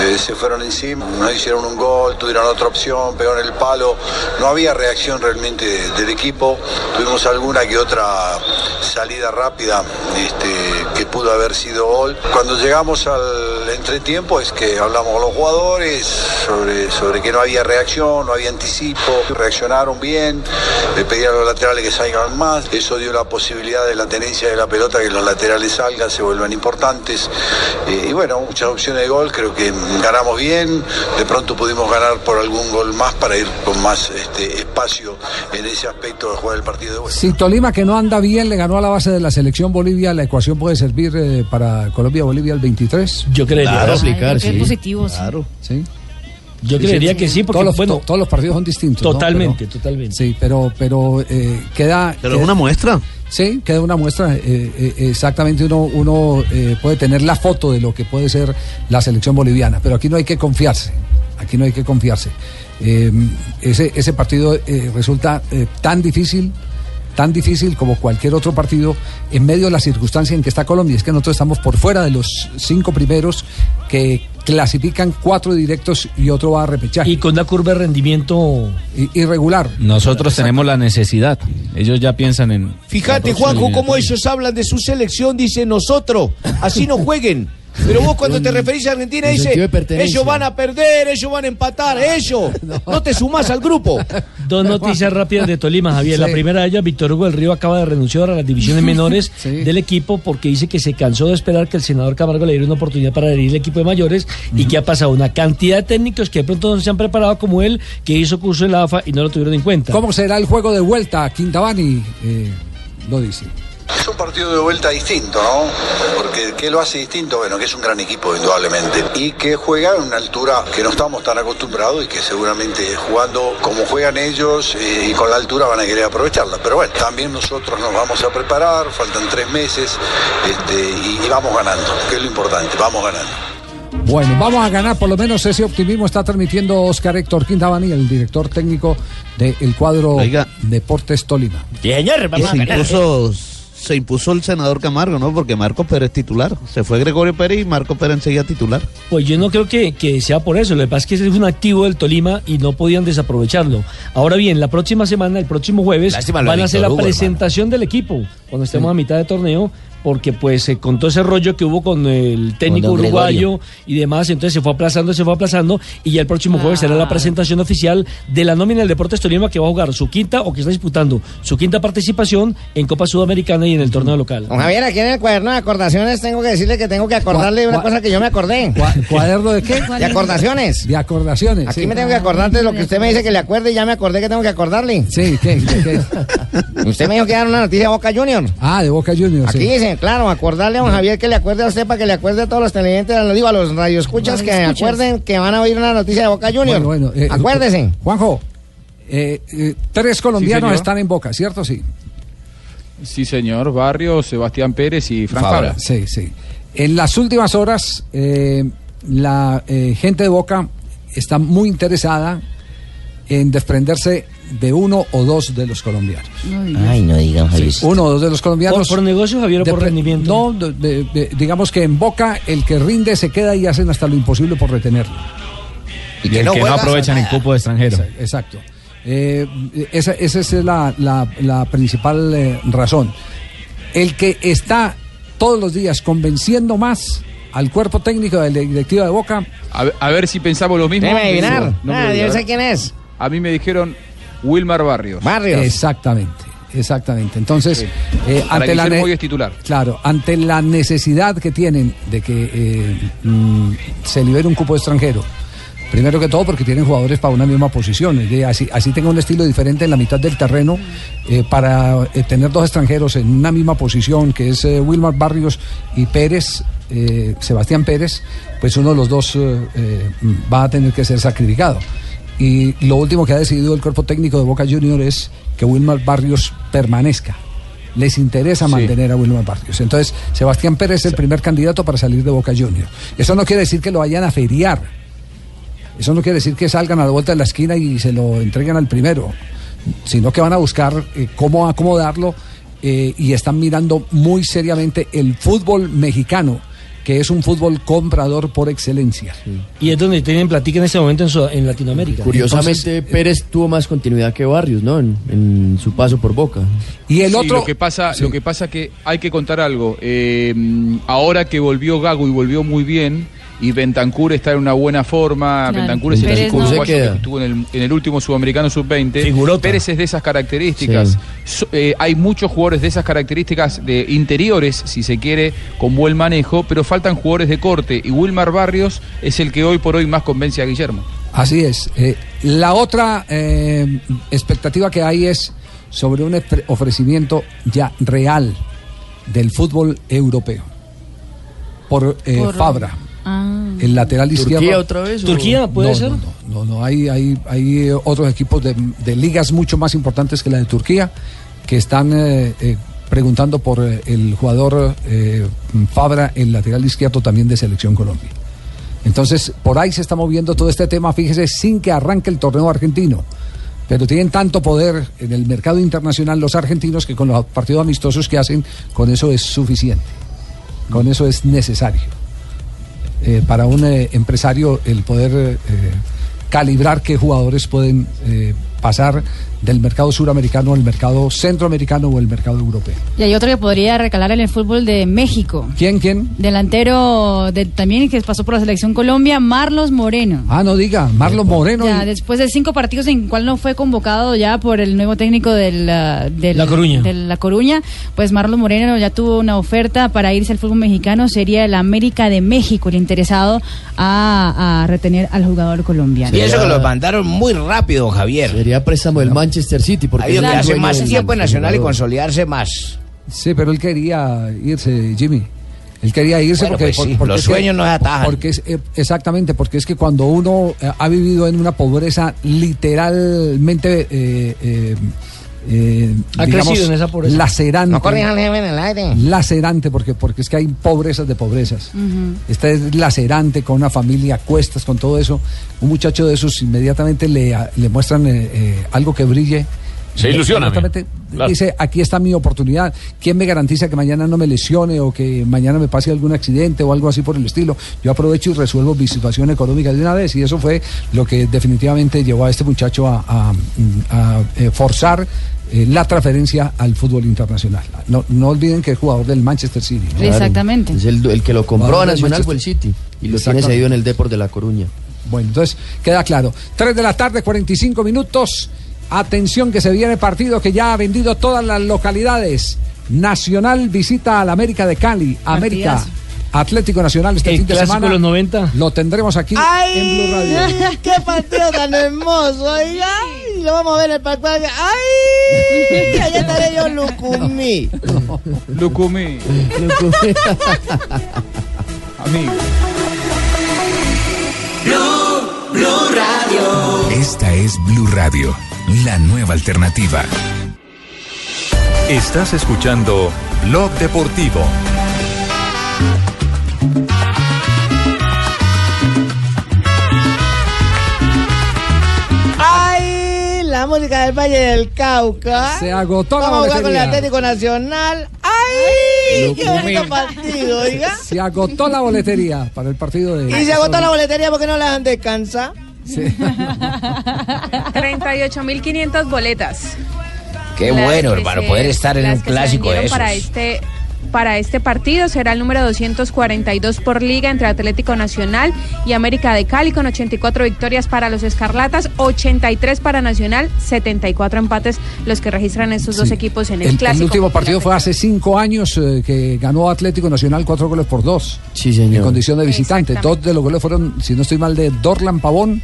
eh, se fueron encima, nos hicieron un gol, tuvieron otra opción, pegaron el palo. No había reacción realmente de- del equipo. Tuvimos alguna que otra salida rápida este, que pudo haber sido gol. Cuando llegamos al entretiempo es que hablamos con los jugadores sobre, sobre que no había reacción, no había anticipo, reaccionaron bien, le pedí a los laterales que salgan más, eso dio la posibilidad de la tenencia de la pelota, que los laterales salgan, se vuelvan importantes. Eh, y bueno, muchas opciones de gol, creo que ganamos bien, de pronto pudimos ganar por algún gol más para ir con más este, espacio en ese aspecto de jugar el partido de vuelta. Si Tolima, que no anda bien, le ganó a la base de la selección Bolivia, ¿la ecuación puede servir eh, para Colombia-Bolivia el 23? Yo creería. Claro, Ay, aplicar, Qué sí. positivo, sí. Sí. Yo creería que sí, porque todos los, bueno, to- todos los partidos son distintos. ¿no? Totalmente, Pero- totalmente. Sí, pero, pero eh, queda. Pero queda- una muestra. Sí, queda una muestra. eh, eh, exactamente, uno, uno eh, puede tener la foto de lo que puede ser la selección boliviana, pero aquí no hay que confiarse. Aquí no hay que confiarse. Eh, ese, ese partido eh, resulta eh, tan difícil tan difícil como cualquier otro partido en medio de la circunstancia en que está Colombia. Es que nosotros estamos por fuera de los cinco primeros que clasifican cuatro directos y otro va a repechaje. Y con una curva de rendimiento irregular. Nosotros tenemos la necesidad. Ellos ya piensan en. Fíjate, Juanjo, cómo ellos hablan de su selección, dice nosotros, así no jueguen. Pero vos cuando te referís a Argentina con dice, sentido de pertenencia. ellos van a perder, ellos van a empatar, ellos. <laughs> No te sumás al grupo. Dos noticias rápidas de Tolima, Javier. La primera de ellas, Víctor Hugo del Río acaba de renunciar a las divisiones <laughs> menores del equipo porque dice que se cansó de esperar que el senador Camargo le diera una oportunidad para adherir al equipo de mayores y que ha pasado una cantidad de técnicos que de pronto no se han preparado como él, que hizo curso en la AFA y no lo tuvieron en cuenta. ¿Cómo será el juego de vuelta? Quintabani eh, lo dice. Es un partido de vuelta distinto, ¿no? Porque ¿qué lo hace distinto? Bueno, que es un gran equipo, indudablemente. Y que juega en una altura que no estamos tan acostumbrados y que seguramente jugando como juegan ellos eh, y con la altura van a querer aprovecharla. Pero bueno, también nosotros nos vamos a preparar, faltan tres meses este, y, y vamos ganando, que es lo importante, vamos ganando. Bueno, vamos a ganar, por lo menos ese optimismo está transmitiendo Oscar Héctor Quintabani, el director técnico del cuadro Oiga. Deportes Tolima. Y se impuso, se impuso el senador Camargo, ¿no? Porque Marco Pérez titular. Se fue Gregorio Pérez y Marco Pérez enseguida titular. Pues yo no creo que, que sea por eso. Lo que pasa es que ese es un activo del Tolima y no podían desaprovecharlo. Ahora bien, la próxima semana, el próximo jueves, Lástima van a hacer la Hugo, presentación del equipo cuando estemos a mitad de torneo. Porque pues se contó ese rollo que hubo con el técnico Con uruguayo y demás, entonces se fue aplazando, se fue aplazando y ya el próximo jueves será la presentación oficial de la nómina del Deportes Tolima que va a jugar su quinta o que está disputando su quinta participación en Copa Sudamericana y en el torneo local. Don Javier, aquí en el cuaderno de acordaciones tengo que decirle que tengo que acordarle Cua- una cosa que yo me acordé. ¿Cuaderno de qué? De acordaciones. De acordaciones. Aquí sí. me tengo que acordar de lo que usted me dice que le acuerde y ya me acordé que tengo que acordarle. Sí, ¿qué? ¿Qué? Usted me dijo que dar una noticia de Boca Junior. Ah, de Boca Juniors. Aquí sí. dice, claro, acordarle a don Javier que le acuerde a usted para que le acuerde a todos los televidentes, lo digo a los radioescuchas que acuerden que van a oír una noticia de Boca Junior. Bueno, bueno, eh, Acuérdese. Juanjo, eh, eh, tres colombianos están en Boca, ¿cierto? Sí. Sí, señor. Barrio, Sebastián Pérez y Frank Fabra. Sí, sí. En las últimas horas, eh, la eh, gente de Boca está muy interesada en desprenderse de uno o dos de los colombianos. Ay, no digan, Javier. Sí, uno o dos de los colombianos. ¿Por, por negocio, Javier, o por rendimiento? No, de- de- de- digamos que en Boca el que rinde se queda y hacen hasta lo imposible por retenerlo. Y, el que no aprovechan el cupo de extranjero. Exacto. Eh, esa, esa es la, la- la principal eh, razón. El que está todos los días convenciendo más al cuerpo técnico de la directiva de Boca. A, ver- a ver si pensamos lo mismo. Déjeme adivinar. No Ah, sé quién es. A mí me dijeron Wilmar Barrios. Barrios. Exactamente, exactamente. Entonces, Sí. eh, ante la es titular. Claro, ante la necesidad que tienen de que eh, mm, se libere un cupo extranjero. Primero que todo porque tienen jugadores para una misma posición, así, así tenga un estilo diferente en la mitad del terreno eh, para eh, tener dos extranjeros en una misma posición, que es eh, Wilmar Barrios y Pérez, eh, Sebastián Pérez, pues uno de los dos eh, eh, va a tener que ser sacrificado. Y lo último que ha decidido el cuerpo técnico de Boca Juniors es que Wilmar Barrios permanezca. Les interesa mantener a Wilmar Barrios. Entonces, Sebastián Pérez es el primer candidato para salir de Boca Juniors. Eso no quiere decir que lo vayan a feriar. Eso no quiere decir que salgan a la vuelta de la esquina y se lo entreguen al primero, sino que van a buscar eh, cómo acomodarlo eh, y están mirando muy seriamente el fútbol mexicano, que es un fútbol comprador por excelencia. Y es donde tienen platica en este momento en, Sud- en Latinoamérica. Curiosamente, Pérez tuvo más continuidad que Barrios, ¿no? En, en su paso por Boca. Y el Sí, otro. Lo que pasa, lo que pasa que hay que contar algo. Eh, ahora que volvió Gago y volvió muy bien, y Bentancur está en una buena forma. Claro. Bentancur es el Pérez chico no. uruguayo Se que estuvo en el, en el último sudamericano sub-20. Pérez es de esas características. So- eh, hay muchos jugadores de esas características de interiores, si se quiere, con buen manejo, pero faltan jugadores de corte. Y Wilmar Barrios es el que hoy por hoy más convence a Guillermo. Así es. Eh, la otra eh, expectativa que hay es sobre un ofre- ofrecimiento ya real del fútbol europeo por, eh, Por- Fabra. Ah. El lateral ¿Turquía izquierdo. otra vez o- ¿Turquía puede no, ser? No, no, no, no, hay, hay, hay eh, otros equipos de, de ligas mucho más importantes que la de Turquía que están eh, eh, preguntando por el jugador eh, Fabra, el lateral izquierdo también de Selección Colombia. Entonces, por ahí se está moviendo todo este tema, fíjese, sin que arranque el torneo argentino. Pero tienen tanto poder en el mercado internacional los argentinos que con los partidos amistosos que hacen, con eso es suficiente. Con eso es necesario. Eh, para un eh, empresario el poder eh, calibrar qué jugadores pueden pasar del mercado suramericano al mercado centroamericano o el mercado europeo. Y hay otro que podría recalar en el fútbol de México. ¿Quién, quién? Delantero de, también que pasó por la selección Colombia, Marlos Moreno. Ah, no diga, Marlon Moreno. Ya, y- después de cinco partidos en cual no fue convocado ya por el nuevo técnico del, ah, del- La Coruña. de La Coruña, pues Marlon Moreno ya tuvo una oferta para irse al fútbol mexicano, sería el América de México el interesado a, a retener al jugador colombiano. Y eso que lo mandaron muy rápido, Javier. Sería préstamo del Manchester City. Porque es el hace más tiempo en Nacional y consolidarse más. Sí, pero él quería irse, Jimmy. Él quería irse Bueno, porque, pues sí, porque los que- sueños no se atajan. Porque es, eh, exactamente, porque es que cuando uno eh, ha vivido en una pobreza literalmente eh, eh, eh, Ha digamos, crecido en esa pobreza. lacerante. No corrijan en el aire. Lacerante, porque, porque es que hay pobrezas de pobrezas. Esta es lacerante, con una familia a cuestas, con todo eso. Un muchacho de esos inmediatamente le, le muestran eh, eh, algo que brille. Se ilusiona, Inmediatamente claro. Dice, aquí está mi oportunidad. ¿Quién me garantiza que mañana no me lesione o que mañana me pase algún accidente o algo así por el estilo? Yo aprovecho y resuelvo mi situación económica de una vez. Y eso fue lo que definitivamente llevó a este muchacho a, a- a, eh, forzar eh, la transferencia al fútbol internacional. No, no olviden que es jugador del Manchester City. ¿no? Exactamente. Es el, el que lo compró a Nacional fue el City. Y lo tiene cedido en el Deport de La Coruña. Bueno, entonces queda claro. 3 de la tarde, 45 minutos. Atención que se viene partido que ya ha vendido todas las localidades. Nacional visita al América de Cali. América. Atlético Nacional este El fin de clásico semana. de los 90. Lo tendremos aquí en Blue Radio. <laughs> ¡Qué partido tan hermoso! Ay, lo vamos a ver en el partido. ¡Ay! <laughs> Allá estaré yo, Lucumí. <laughs> Lucumí. Amigo. Esta es Blue Radio, la nueva alternativa. Estás escuchando Blog Deportivo. ¡Ay! La música del Valle del Cauca. Se agotó la Vamos a jugar con el. Atlético Nacional. ¡Ay! ¡Qué bonito partido, oiga! Se agotó la boletería para el partido de. Y se agotó la boletería porque no la dejan descansar. 38.500 <laughs> boletas. Qué Las bueno, hermano, se- poder estar en un clásico de vendieron esos. Para este, para este partido será el número 242 por liga entre Atlético Nacional y América de Cali con 84 victorias para los Escarlatas, 83 para Nacional, 74 empates los que registran estos dos Sí. equipos en el, El, el clásico. último partido fue hace cinco años eh, que ganó Atlético Nacional cuatro goles por dos. Sí, señor. En condición de visitante. Dos de los goles fueron, si no estoy mal, de Dorlan Pavón.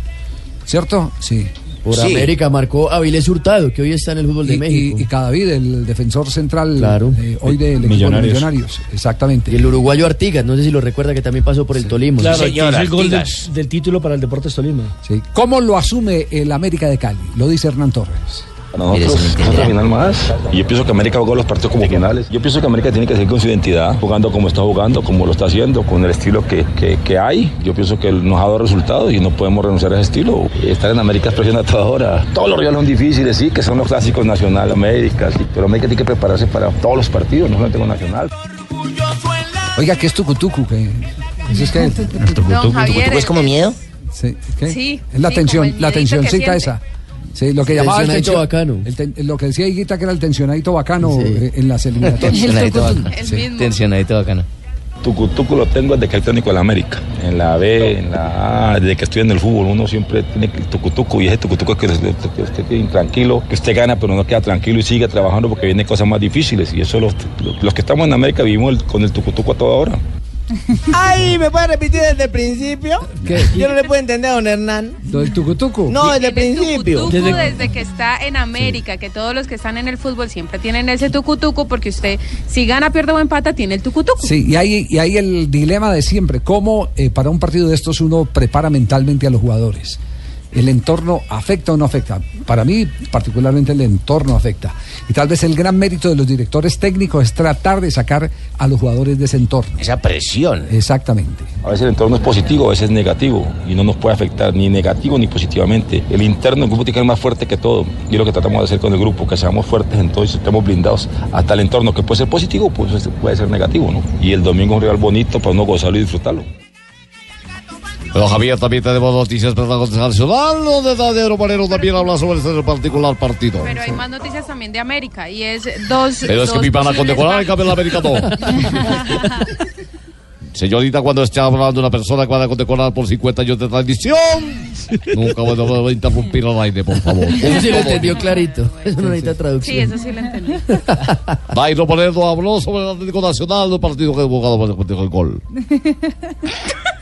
¿Cierto? Sí. Por América marcó Avilés Hurtado, que hoy está en el fútbol de Y, México. y, y Cadavid, el defensor central Claro. eh, hoy del equipo de Millonarios. Millonarios. Exactamente. Y el uruguayo Artigas, no sé si lo recuerda que también pasó por el Tolima. Claro, que hizo el gol del, del título para el Deportes Tolima. Sí. ¿Cómo lo asume el América de Cali? Lo dice Hernán Torres. Nosotros, otra final más. Y yo pienso que América jugó los partidos como finales. Yo pienso que América tiene que seguir con su identidad, jugando como está jugando, como lo está haciendo, con el estilo que, que, que hay. Yo pienso que nos ha dado resultados y no podemos renunciar a ese estilo. Estar en América es presión a toda hora. Todos los rivales son difíciles, sí, que son los clásicos nacional, América, sí, pero América tiene que prepararse para todos los partidos, no solamente con Nacional. Oiga, ¿qué es tucutucu? ¿Qué? ¿Eso es como miedo? Sí, ¿qué? Sí, Es la sí, tensión, la siente. esa. Sí, lo que llamaba el Tensionadito tension- bacano. el ten- lo que decía Higuita que era el tensionadito bacano eh, en las eliminatorias. Tensionadito bacano. El Sí. Tensionadito bacano. tucutucu lo tengo desde que el técnico de la América. En la B, en la A, desde que estoy en el fútbol, uno siempre tiene el tucutucu y ese tucutucu es que usted, que usted quede intranquilo, que usted gana, pero no queda tranquilo y sigue trabajando porque vienen cosas más difíciles. Y eso los, los que estamos en América vivimos el- con el tucutucu a toda hora. Ay, ¿me puede repetir desde el principio? Yo no le puedo entender a don Hernán. ¿Lo del tucutucu? No, desde el principio. desde... que está en América, que todos los que están en el fútbol siempre tienen ese tucutucu, porque usted, si gana, pierde o empata, tiene el tucutucu. Sí, y hay, y hay el dilema de siempre, cómo eh, para un partido de estos uno prepara mentalmente a los jugadores. ¿El entorno afecta o no afecta? Para mí, particularmente, el entorno afecta. Y tal vez el gran mérito de los directores técnicos es tratar de sacar a los jugadores de ese entorno. Esa presión. Exactamente. A veces el entorno es positivo, a veces es negativo y no nos puede afectar ni negativo ni positivamente. El interno del grupo tiene que ser más fuerte que todo y es lo que tratamos de hacer con el grupo, que seamos fuertes entonces estemos blindados hasta el entorno, que puede ser positivo, pues puede ser negativo, ¿no? Y el domingo es un rival bonito para uno gozarlo y disfrutarlo. Pero Javier, también tenemos noticias para la nacional, donde Daniel Moreno también habla sobre este particular partido. Pero hay más noticias también de América, y es dos... Pero es que dos me van a posibles condecorar en cambio el americano. <laughs> Señorita, cuando esté hablando de una persona que van a condecorar por 50 años de tradición, nunca voy a- interrumpir al aire, por favor. Eso sí lo Por entendió clarito. Eso no necesita Sí, traducción. eso sí lo entendí. <laughs> Dairo Moreno habló sobre el Atlético Nacional, el partido que ha jugado para el gol. <laughs>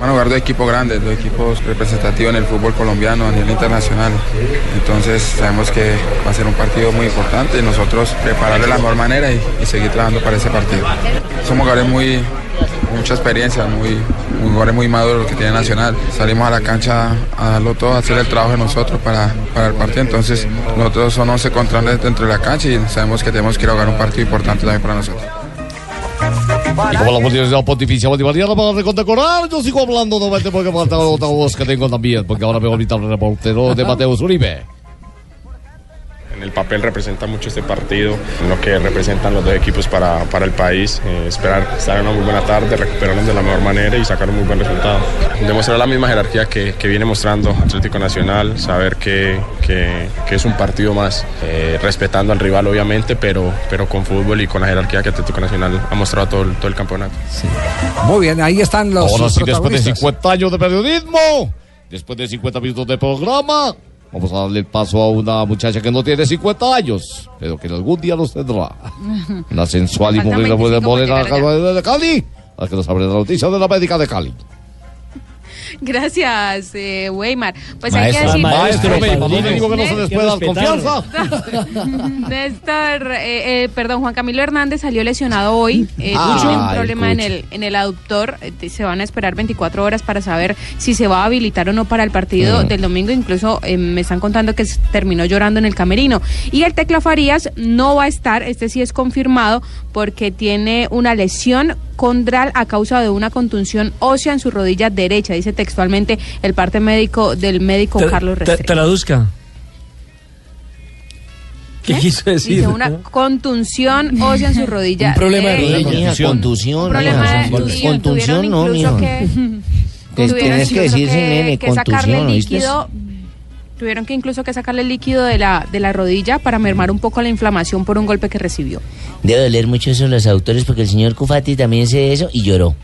A jugar dos equipos grandes, dos equipos representativos en el fútbol colombiano a nivel internacional. Entonces sabemos que va a ser un partido muy importante y nosotros preparar de la mejor manera y, seguir trabajando para ese partido. Somos jugadores muy, mucha experiencia, muy, jugadores muy maduros que tiene Nacional. Salimos a la cancha a darlo todo, a hacer el trabajo de nosotros para, para el partido. Entonces nosotros son 11 contra 11 dentro de la cancha y sabemos que tenemos que ir a jugar un partido importante también para nosotros. Y como la Universidad Pontificia Bolivariana para condecorar, yo sigo hablando nuevamente porque falta otra voz que tengo también, porque ahora me voy a invitar al reportero de Mateus Uribe. En el papel representa mucho este partido, en lo que representan los dos equipos para, para el país. Eh, esperar estar en una muy buena tarde, recuperarnos de la mejor manera y sacar un muy buen resultado. Demostrar la misma jerarquía que, que viene mostrando Atlético Nacional, saber que, que- que es un partido más, eh, respetando al rival obviamente, pero, pero con fútbol y con la jerarquía que Atlético Nacional ha mostrado todo el, todo el campeonato. Muy bien, ahí están los Ahora sí, después de protagonistas. 50 años de periodismo, después de 50 minutos de programa, vamos a darle el paso a una muchacha que no tiene 50 años, pero que algún día los tendrá. <laughs> La sensual y morena 25 para morena de Cali, a que nos abre la noticia de la médica de Cali. <laughs> Gracias, eh, Weimar. Pues Maestro, hay que decir... maestro, maestro, ¿para dónde digo que no se puede dar confianza? <laughs> Néstor, eh, eh, perdón, Juan Camilo Hernández salió lesionado hoy. Eh, Ah, tiene un problema en el, en el aductor. Eh, se van a esperar 24 horas para saber si se va a habilitar o no para el partido Mm. del domingo. Incluso eh, me están contando que terminó llorando en el camerino. Y el Tecla Farías no va a estar, este sí es confirmado, porque tiene una lesión condral a causa de una contunción ósea en su rodilla derecha, dice textualmente el parte médico del médico Tra- Carlos tra- Restrepo. Traduzca. ¿Qué quiso decir? Dice una contunción ósea en su rodilla. Un problema de derecha. rodilla. Mija, contusión. Un problema mija, de con- contusión. contusión Tuvieron no, mijo. que- Te- tuvieron Tienes que incluso decir, sí, nene, que sacarle líquido. Tuvieron que incluso que sacarle líquido de la, de la rodilla para mermar un poco la inflamación por un golpe que recibió. Debe doler mucho eso a los autores porque el señor Cufati también se eso y lloró.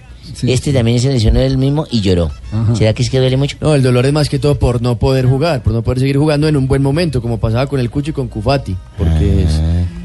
Este también se lesionó él mismo y lloró. ¿Será que es que duele mucho? No, el dolor es más que todo por no poder jugar, por no poder seguir jugando en un buen momento, como pasaba con el Cucho y con Cufati, porque es,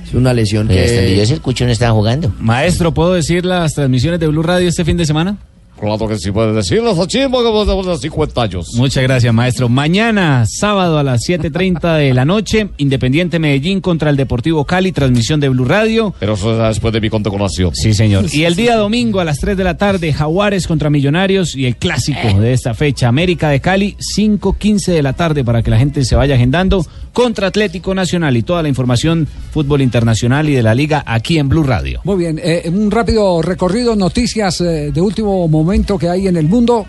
es una lesión Pero hasta que... sé, el Cucho no estaba jugando. Maestro, ¿puedo decir las transmisiones de Blue Radio este fin de semana? Claro que sí puede decirlo, Sachismo, que vamos a poner 50 años. Muchas gracias, maestro. Mañana, sábado a las 7.30 de la noche, Independiente Medellín contra el Deportivo Cali, transmisión de Blue Radio. Pero eso será después de mi condecoración. Sí, señor. <laughs> Y el día domingo a las 3 de la tarde, Jaguares contra Millonarios y el clásico de esta fecha, América de Cali, 5.15 de la tarde para que la gente se vaya agendando contra Atlético Nacional y toda la información fútbol internacional y de la liga aquí en Blue Radio. Muy bien, eh, un rápido recorrido, noticias eh, de último momento que hay en el mundo.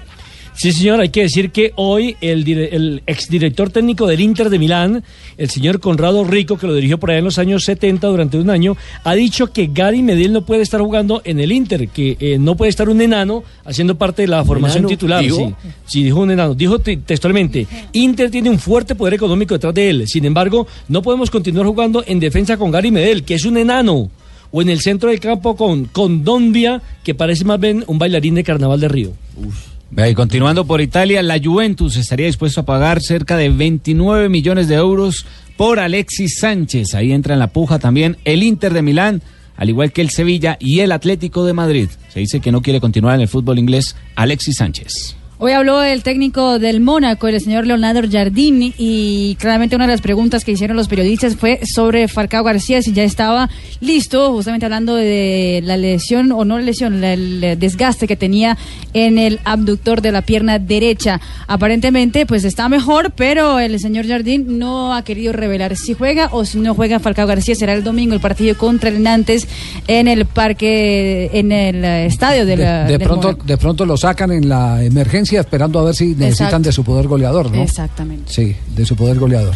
Sí, señor, hay que decir que hoy el, dire- el exdirector técnico del Inter de Milán, el señor Conrado Rico, que lo dirigió por allá en los años 70 durante un año, ha dicho que Gary Medel no puede estar jugando en el Inter, que eh, no puede estar un enano haciendo parte de la formación enano? titular. ¿Dijo? Sí, sí, dijo un enano. Dijo te- textualmente, Inter tiene un fuerte poder económico detrás de él. Sin embargo, no podemos continuar jugando en defensa con Gary Medel, que es un enano. o en el centro del campo con, con Dondia, que parece más bien un bailarín de carnaval de Río. Vea, Y continuando por Italia, la Juventus estaría dispuesto a pagar cerca de 29 millones de euros por Alexis Sánchez. Ahí entra en la puja también el Inter de Milán, al igual que el Sevilla y el Atlético de Madrid. Se dice que no quiere continuar en el fútbol inglés Alexis Sánchez. Hoy habló el técnico del Mónaco, el señor Leonardo Jardín, y claramente una de las preguntas que hicieron los periodistas fue sobre Falcao García, si ya estaba listo, justamente hablando de la lesión o no lesión, el desgaste que tenía en el abductor de la pierna derecha. Aparentemente, pues está mejor, pero el señor Jardín no ha querido revelar si juega o si no juega Falcao García. Será el domingo el partido contra el Nantes en el parque, en el estadio de, De, la, de pronto, Mónaco. de pronto lo sacan en la emergencia esperando a ver si necesitan Exacto. de su poder goleador, ¿no? Exactamente. Sí, de su poder goleador.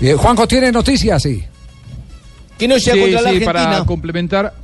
Eh, Juanjo tiene noticias, sí. No Sí, contra la sí, Argentina. para complementar.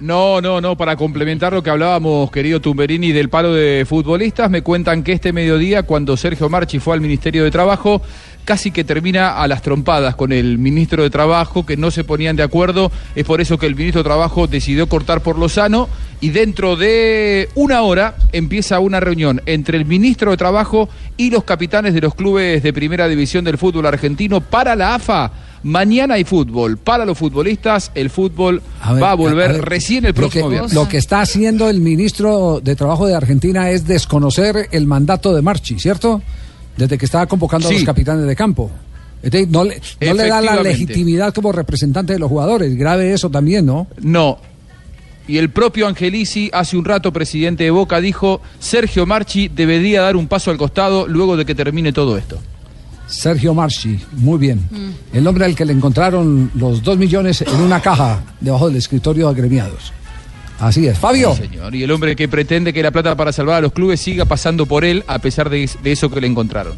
No, no, no, para complementar lo que hablábamos, querido Tumberini, del paro de futbolistas, me cuentan que este mediodía, cuando Sergio Marchi fue al Ministerio de Trabajo, casi que termina a las trompadas con el ministro de Trabajo, que no se ponían de acuerdo. Es por eso que el ministro de Trabajo decidió cortar por lo sano y dentro de una hora empieza una reunión entre el ministro de Trabajo y los capitanes de los clubes de primera división del fútbol argentino para la AFA. Mañana hay fútbol. Para los futbolistas, el fútbol ver, va a volver a ver, recién el lo próximo que, viernes. Lo que está haciendo el ministro de Trabajo de Argentina es desconocer el mandato de Marchi, ¿cierto? Desde que estaba convocando a los capitanes de campo. Es decir, no le, no le da la legitimidad como representante de los jugadores. Grave eso también, ¿no? No. Y el propio Angelici, hace un rato presidente de Boca, dijo, Sergio Marchi debería dar un paso al costado luego de que termine todo esto. Sergio Marchi, muy bien. El hombre al que le encontraron los dos millones en una caja debajo del escritorio de agremiados. Así es. Fabio. Sí, señor. Y el hombre que pretende que la plata para salvar a los clubes siga pasando por él a pesar de, de eso que le encontraron.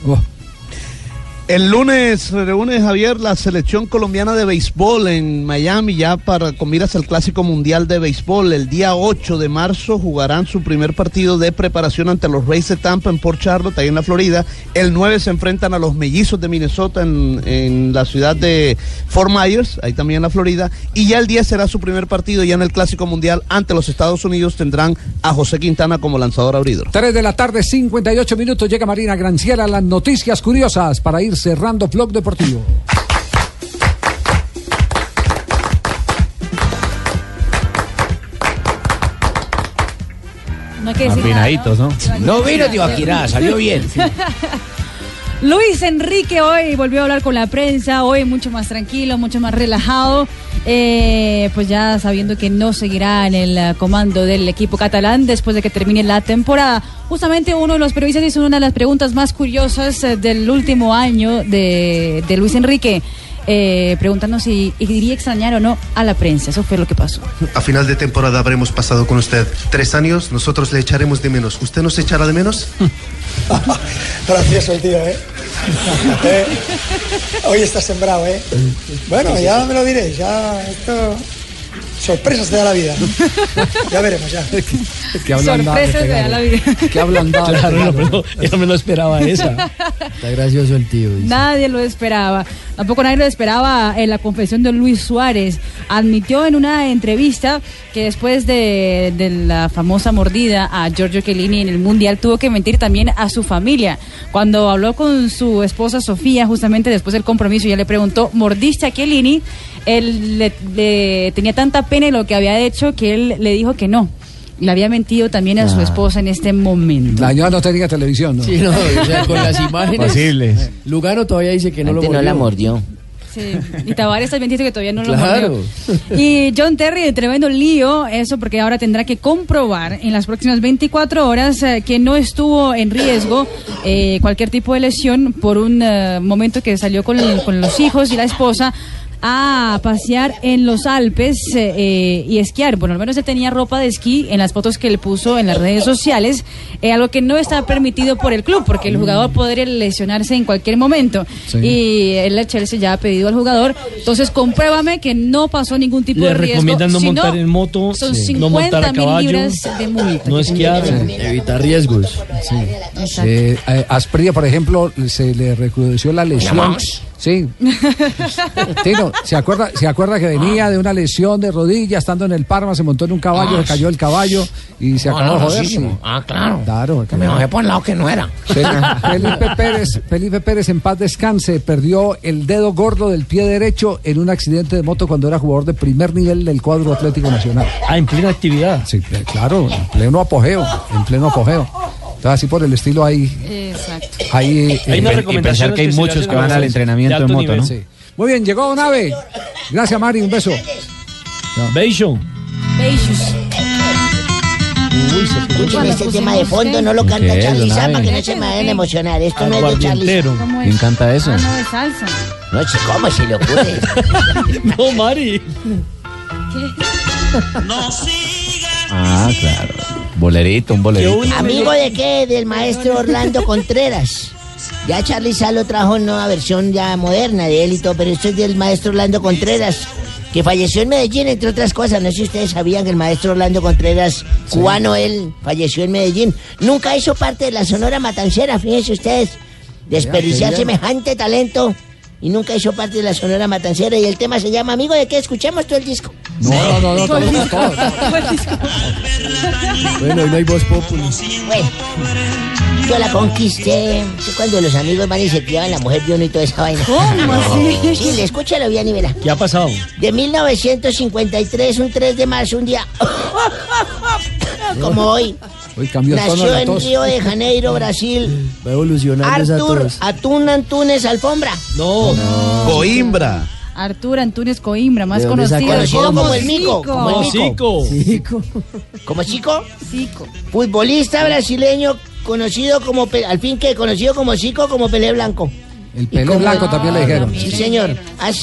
El lunes reúne Javier la selección colombiana de béisbol en Miami ya para con miras al Clásico Mundial de Béisbol. El día 8 de marzo jugarán su primer partido de preparación ante los Rays de Tampa en Port Charlotte, ahí en la Florida. El 9 se enfrentan a los Mellizos de Minnesota en, en la ciudad de Fort Myers, ahí también en la Florida. Y ya el 10 será su primer partido ya en el Clásico Mundial ante los Estados Unidos. Tendrán a José Quintana como lanzador abridor. 3 de la tarde, 58 minutos. Llega Marina Granciera, las noticias curiosas para ir cerrando Blog Deportivo. No hay que decir Afinaditos, ¿no? No vino Tibaquirá, salió bien. <laughs> Luis Enrique hoy volvió a hablar con la prensa, hoy mucho más tranquilo, mucho más relajado, eh, pues ya sabiendo que no seguirá en el eh, comando del equipo catalán después de que termine la temporada. Justamente uno de los periodistas hizo una de las preguntas más curiosas eh, del último año de, de Luis Enrique, eh, preguntando si iría a extrañar o no a la prensa. Eso fue lo que pasó. A final de temporada habremos pasado con usted tres años, nosotros le echaremos de menos. ¿Usted nos echará de menos? <laughs> Gracioso el tío, ¿eh? <laughs> Eh, Hoy está sembrado, ¿eh? Bueno, ya me lo diréis, ya esto... Sorpresas te da la vida. <laughs> Ya veremos, ya. Que ablandado Sorpresas de pegar. la vida. Que ablandado. Claro, no, pero yo no me lo esperaba esa. Está gracioso el tío. dice. Nadie lo esperaba. Tampoco nadie lo esperaba en la confesión de Luis Suárez. Admitió en una entrevista que después de, de la famosa mordida a Giorgio Chiellini en el Mundial tuvo que mentir también a su familia. Cuando habló con su esposa Sofía, justamente después del compromiso, ella le preguntó, ¿mordiste a Chiellini? Él le, le tenía tanta pena de lo que había hecho que él le dijo que no. Le había mentido también a su Ah. esposa en este momento. La señora no tenía televisión, ¿no? Sí, no, o sea, con las <laughs> imágenes. Posibles. Lugano todavía dice que no lo mordió. no la mordió. Sí. Y Tavares también dice que todavía no lo Claro. mordió. Y John Terry, tremendo lío, eso porque ahora tendrá que comprobar en las próximas 24 horas eh, que no estuvo en riesgo eh, cualquier tipo de lesión por un eh, momento que salió con, con los hijos y la esposa a pasear en los Alpes eh, eh, y esquiar. Bueno, al menos él tenía ropa de esquí en las fotos que él puso en las redes sociales, eh, algo que no está permitido por el club, porque el jugador podría lesionarse en cualquier momento. Sí. Y el Chelsea ya ha pedido al jugador, entonces compruébame que no pasó ningún tipo Le de riesgo. recomiendan no Si montar en moto, son sí. 50 no montar a mil caballo, libras de multa. no esquiar. Evitar riesgos. Eh, eh, Asprilla, por ejemplo, se le recrudeció la lesión. Sí. <laughs> Tino, ¿se acuerda, ¿se acuerda que venía de una lesión de rodilla estando en el Parma, se montó en un caballo, Ah, se cayó el caballo y se No, acabó de joder? dolorosísimo. sí. Ah, claro. Claro. Que me bajé por el lado que no era. Fel- <laughs> Felipe Pérez, Felipe Pérez en paz descanse, perdió el dedo gordo del pie derecho en un accidente de moto cuando era jugador de primer nivel del cuadro Atlético Nacional. Ah, en plena actividad. Sí, claro, en pleno apogeo, en pleno apogeo. Entonces así por el estilo ahí, Exacto. ahí Hay unas eh, recomendaciones que se le hacen a los de alto nivel. Sí. Muy bien, llegó Nave. Gracias Mari, un beso. Beijos. Escuchen este tema de fondo, no lo ¿Qué canta es, Charlie Abe? que no se me a emocionar. Esto no es de Charlie. Sama. ¿Quién canta eso? Ah, no, de salsa. No sé cómo se le ocurre. <laughs> no, Mari. Ah, claro. Bolerito, un bolerito. ¿Amigo de qué? Del maestro Orlando Contreras. Ya Charlie Salo trajo una nueva versión ya moderna de él y todo, pero esto es del maestro Orlando Contreras, que falleció en Medellín, entre otras cosas. No sé si ustedes sabían que el maestro Orlando Contreras, cubano él, falleció en Medellín. Nunca hizo parte de la Sonora Matancera, fíjense ustedes. Desperdiciar semejante talento y nunca hizo parte de la Sonora Matancera. Y el tema se llama Amigo de qué? Escuchemos todo el disco. No, no, no, no, todo, todo, todo. Bueno, hoy no hay voz popular. Bueno, yo la conquisté. Sí, Cuando los amigos van y se llevan la mujer de uno y toda esa vaina. ¿Cómo así? Sí, le escúchalo bien y verá. ¿Qué ha pasado? De 1953, un 3 de marzo, un día como hoy, Hoy cambió nació la en tos. Río de Janeiro, Brasil, Va evolucionando esa Artur tos. Atún Antunes Alfombra. No. Coimbra. Artur Antunes Coimbra, más ¿De dónde conocido, como el Mico. Como el Mico. Zico. ¿Como chico? Futbolista brasileño conocido como, al fin que conocido como Zico, como Pelé Blanco. El Pelé Blanco también le dijeron. Sí, señor.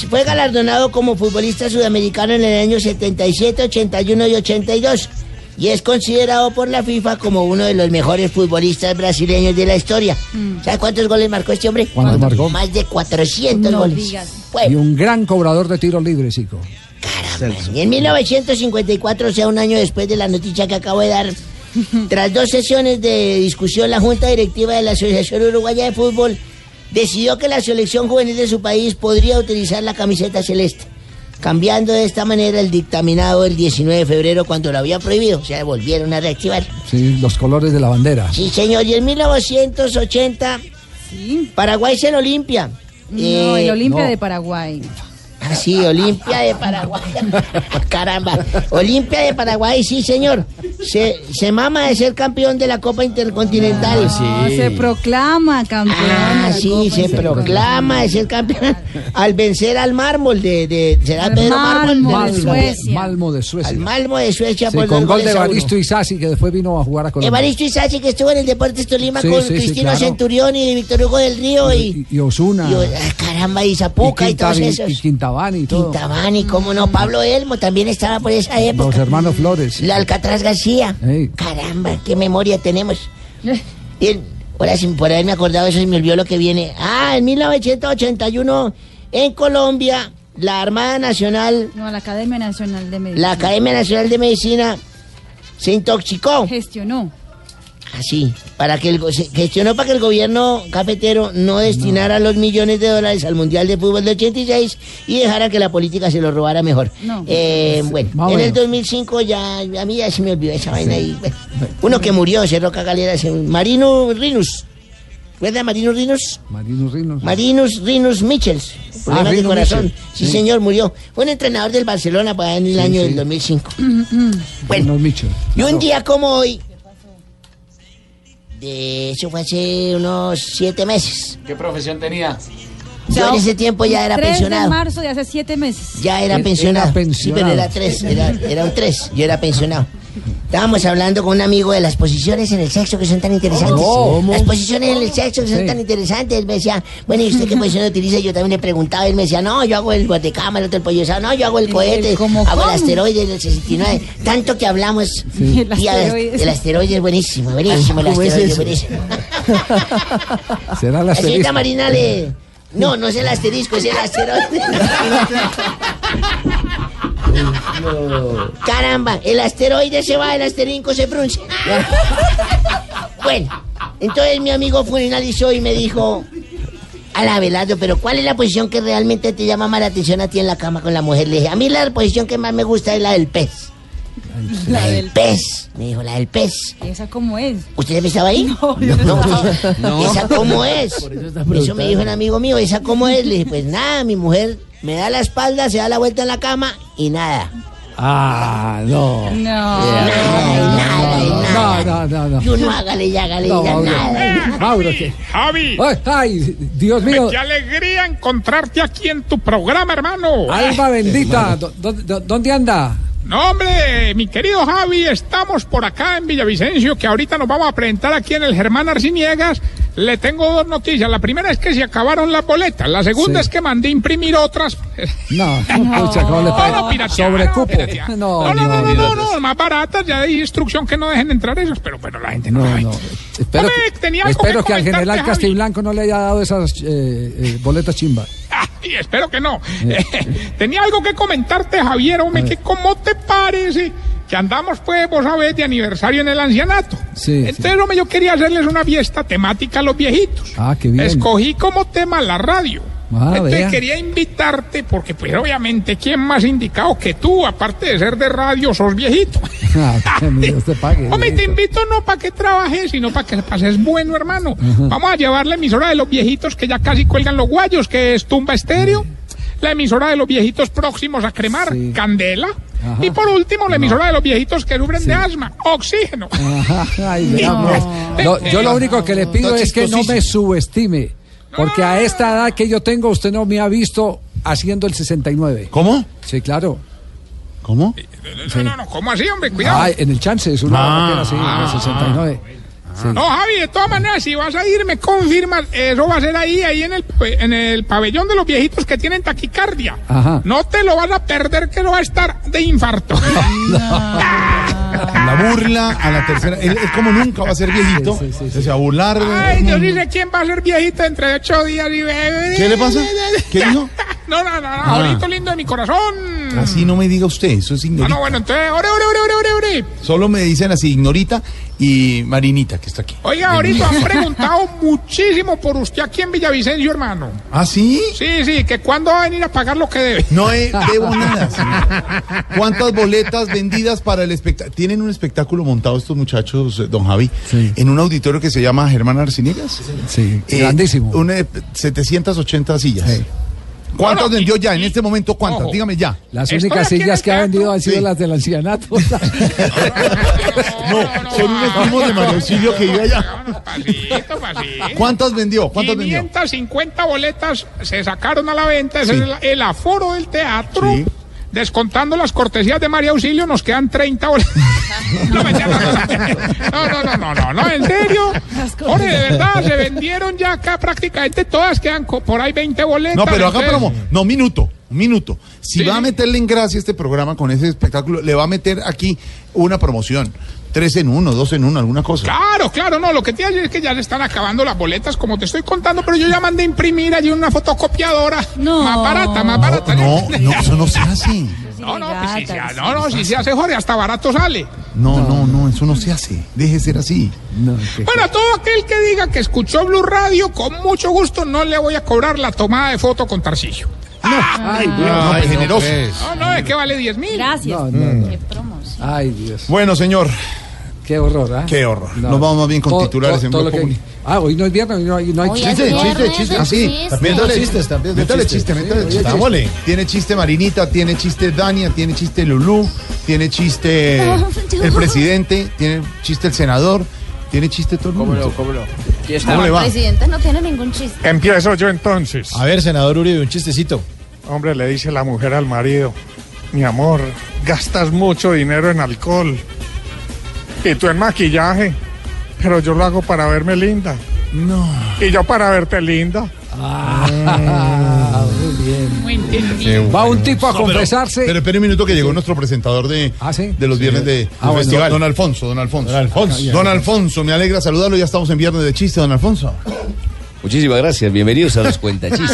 Fue galardonado como futbolista sudamericano en el año 77, 81 y 82. Y es considerado por la FIFA como uno de los mejores futbolistas brasileños de la historia. ¿Sabe cuántos goles marcó este hombre? ¿Cuántos marcó? Más de 400 No goles. digas. Y un gran cobrador de tiros libres, chico. Y en 1954, o sea, un año después de la noticia que acabo de dar, <laughs> tras dos sesiones de discusión, la Junta Directiva de la Asociación Uruguaya de Fútbol decidió que la selección juvenil de su país podría utilizar la camiseta celeste, cambiando de esta manera el dictaminado el 19 de febrero cuando lo había prohibido, o sea, volvieron a reactivar. Sí, los colores de la bandera. Sí, señor, y en 1980, Paraguay se lo limpia. No, Eh, el Olimpia no. de Paraguay. Ah, sí, Olimpia de Paraguay. <laughs> Caramba. Olimpia de Paraguay, sí, señor. Se, se mama de ser campeón de la Copa Intercontinental. No, se proclama campeón. Ah, de la sí, Copa se proclama de ser campeón al vencer al mármol de, de ¿será Pedro Mármol? Malmo de De- Suecia. Malmo de Suecia. Al Malmo de Suecia Sí, por con dos gol de. Evaristo Isasi, que después vino a jugar a Colombia. Evaristo Isachi, que estuvo en el Deportes Tolima Sí, con sí, sí, Cristino claro. Centurión y Víctor Hugo del Río y, Y Osuna. y- ah, caramba, y Zapuca y, todos Quintavi- esos. y Quintabani y todo. Quintabani, cómo no, Pablo Elmo también estaba por esa época. Los hermanos Flores. La Alcatraz García. Ey. Caramba, qué memoria tenemos. <laughs> Bien, ahora sí, por haberme acordado eso se me olvidó lo que viene. Ah, en 1981 en Colombia la Armada Nacional, No, la Academia Nacional de Medicina. la Academia Nacional de Medicina se intoxicó. Gestionó. Así, para que el se gestionó para que el gobierno cafetero no destinara los millones de dólares al Mundial de Fútbol de 86 y dejara que la política se lo robara mejor. No. Eh, bueno, en el menos. 2005 ya, a mí ya se me olvidó esa vaina y bueno, uno que murió, cerró Galera, ese- Marino Rinus. ¿Recuerda Marino Rinus? Marinus Rinos. Marinus Rinus Michels. Problemas de Rinus corazón. Sí, sí. señor, murió. Fue un entrenador del Barcelona para en el Sí, año sí. del 2005. Bueno. Y un día como hoy, de eso fue hace unos siete meses. ¿Qué profesión tenía? Yo en ese tiempo ya era 3 de pensionado. marzo de hace siete meses. Ya era pensionado. era Sí, pensionado. pero era tres, era, era un tres. Yo era pensionado. Estábamos hablando con un amigo de las posiciones en el sexo que son tan interesantes. ¿Cómo? Las posiciones en el sexo que son Sí. tan interesantes. Él me decía, bueno, ¿y usted qué <laughs> posición utiliza? Yo también le preguntaba. Él me decía, no, yo hago el botecama, el otro el pollo. No, yo hago el El- cohete. el hago el asteroide del 69. Tanto que hablamos. El Y a- asteroide. el asteroide es buenísimo, buenísimo. El ¿Cómo es asteroide es buenísimo. <laughs> Será la La señorita. Marina le... <laughs> No, no es el asterisco, es el asteroide. <laughs> Caramba, el asteroide se va, el asterisco se pronuncia. <laughs> bueno, entonces mi amigo fue analizó y me dijo, A la Abelardo, pero ¿cuál es la posición que realmente te llama más la atención a ti en la cama con la mujer? Le dije, a mí la posición que más me gusta es la del pez. La del pez. Me dijo, la del pez. ¿Esa cómo es? ¿Usted estaba ahí? <laughs> No, usted- No. ¿Esa cómo es? Por eso está Eso me dijo un amigo mío, ¿esa cómo es? Le dije, pues nada, mi mujer me da la espalda, se da la vuelta en la cama y nada. Ah, no. Nada, No, no, no, no. Y uno hágale y hágale No, ya nada. Mauro, ¿qué? Javi. Ay, ay, Dios mío. Qué alegría encontrarte aquí en tu programa, hermano. Alma bendita, ¿dó- dó- ¿dónde anda? No, hombre, mi querido Javi, estamos por acá en Villavicencio, que ahorita nos vamos a presentar aquí en el Germán Arciniegas. Le tengo dos noticias. La primera es que se acabaron las boletas. La segunda Sí. es que mandé imprimir otras. <laughs> No, pucha, ¿cómo le No, parece? no. No, No, no, no, no, no, no, no, más baratas. Ya hay instrucción que no dejen entrar esos, pero, pero la gente no. Espero, Hombre, tenía algo espero que que, al general. Castiblanco no le haya dado esas eh, eh, boletas chimba. <laughs> Y espero que no. <laughs> Tenía algo que comentarte, Javier, hombre, que cómo te parece que andamos, pues, vos sabés, de aniversario en el ancianato. Sí, Entonces, hombre, yo quería hacerles una fiesta temática a los viejitos. Ah, qué bien. Escogí como tema la radio. Ah, Entonces vea. quería invitarte porque, pues, obviamente, ¿quién más indicado que tú, aparte de ser de radio, sos viejito? <laughs> Ah, Dios te pague. Hombre, te invito no para que trabajes, sino para que pases bueno, hermano. Vamos a llevar la emisora de los viejitos que ya casi cuelgan los guayos, que es Tumba Estéreo. La emisora de los viejitos próximos a cremar, Candela. Ajá. Y por último, la emisora de los viejitos que sufren de asma, Oxígeno. Ajá, ay, yo lo único que le pido es que no me subestime. Porque a esta edad que yo tengo, usted no me ha visto haciendo el 69. ¿Cómo? Sí, claro. ¿Cómo? No, no, no, ¿cómo así, hombre? Cuidado. Ah, en el chance, es una Ah, vaquera, sí, en el 69. Sí. No, Javi, de todas maneras, si vas a ir, me confirmas. Eso va a ser ahí, ahí en el, en el pabellón de los viejitos que tienen taquicardia. Ajá. No te lo vas a perder, que no va a estar de infarto. <laughs> La burla a la tercera. Él, él como nunca va a ser viejito. Se va a burlar. Ay, yo sí sé quién va a ser viejito entre ocho días y bebé. ¿Qué le pasa? ¿Qué dijo? <laughs> No, no, no, no, Ah. Jorgito lindo de mi corazón. Así no me diga usted, eso es Ah, ignorita. no, bueno, entonces, ore, ore, ore, ore, ore. Solo me dicen así, ignorita y Marinita, que está aquí. Oiga, ahorita han preguntado <laughs> muchísimo por usted aquí en Villavicencio, hermano. ¿Ah, sí? Sí, sí, que cuándo va a venir a pagar lo que debe. No he- debo nada, <laughs> señor. ¿Cuántas boletas vendidas para el espectáculo? Tienen un espectáculo montado estos muchachos, eh, don Javi, en un auditorio que se llama Germán Arciniegas. Sí, Eh, grandísimo. Una, eh, 780 sillas. ¿Cuántas vendió ya? En este momento, ¿cuántas? Dígame ya. Las únicas sillas que ha vendido han sido las del ancianato. <laughs> No, son unos primos de Mario que iba allá. Pasito, pasito. ¿Cuántas vendió? ¿Cuántas vendió? 550 boletas se sacaron a la venta. Ese Sí. es el, el aforo del teatro. Sí. Descontando las cortesías de María Auxilio, nos quedan 30 boletas. <laughs> No, no, no, no, no, no, no, en serio. Jorge, de verdad, se vendieron ya acá prácticamente todas, quedan por ahí 20 boletas. No, pero haga entonces- promo. No, minuto, un minuto. Si Sí, va a meterle en gracia este programa con ese espectáculo, le va a meter aquí una promoción. Tres en uno, dos en uno, alguna cosa. Claro, claro, no, lo que te digo es que ya se están acabando las boletas, como te estoy contando, pero yo ya mandé a imprimir allí una fotocopiadora. Más barata, más barata. No, <laughs> no, eso no se hace. No, no, pues si se, no, no, si se hace Jorge, hasta barato sale. No, no, no, eso no se hace. Deje de ser así. Bueno, a todo aquel que diga que escuchó Blue Radio, con mucho gusto no le voy a cobrar la tomada de foto con Tarcillo. <laughs> Ay, Dios. No, pues, generoso. No, no, es que vale 10 mil. Gracias. No, no, no. Qué promos. Ay, Dios. Bueno, señor. Qué horror, ¿ah? Qué horror. No. Nos vamos más bien con Todo- titulares todo- en todo que-. Ah, hoy no es viernes, hoy no hay, no hay Hoy chiste. Chiste, chiste, chiste. Así. Métale chistes, también. Métale chiste, métale chiste. Dámosle. Tiene chiste Marinita, tiene chiste Dania, tiene chiste Lulú, tiene chiste <laughs> el presidente, tiene chiste el senador, tiene chiste todo el mundo. ¿Cómo le va? presidente no tiene ningún chiste. Empiezo yo entonces. A ver, senador Uribe, un chistecito. Hombre, le dice la mujer al marido, mi amor, gastas mucho dinero en alcohol y tú en maquillaje, pero yo lo hago para verme linda. No. Y yo para verte linda. Ah, muy bien. Va un tipo a No, pero- confesarse. Pero, espere un minuto que llegó nuestro presentador de, de los viernes de, Ah, del bueno. festival. Don Alfonso, don Alfonso. Don Alfonso. Don Alfonso, me alegra saludarlo. Ya estamos en viernes de chiste, don Alfonso. Muchísimas gracias. Bienvenidos a los <laughs> cuentachistes.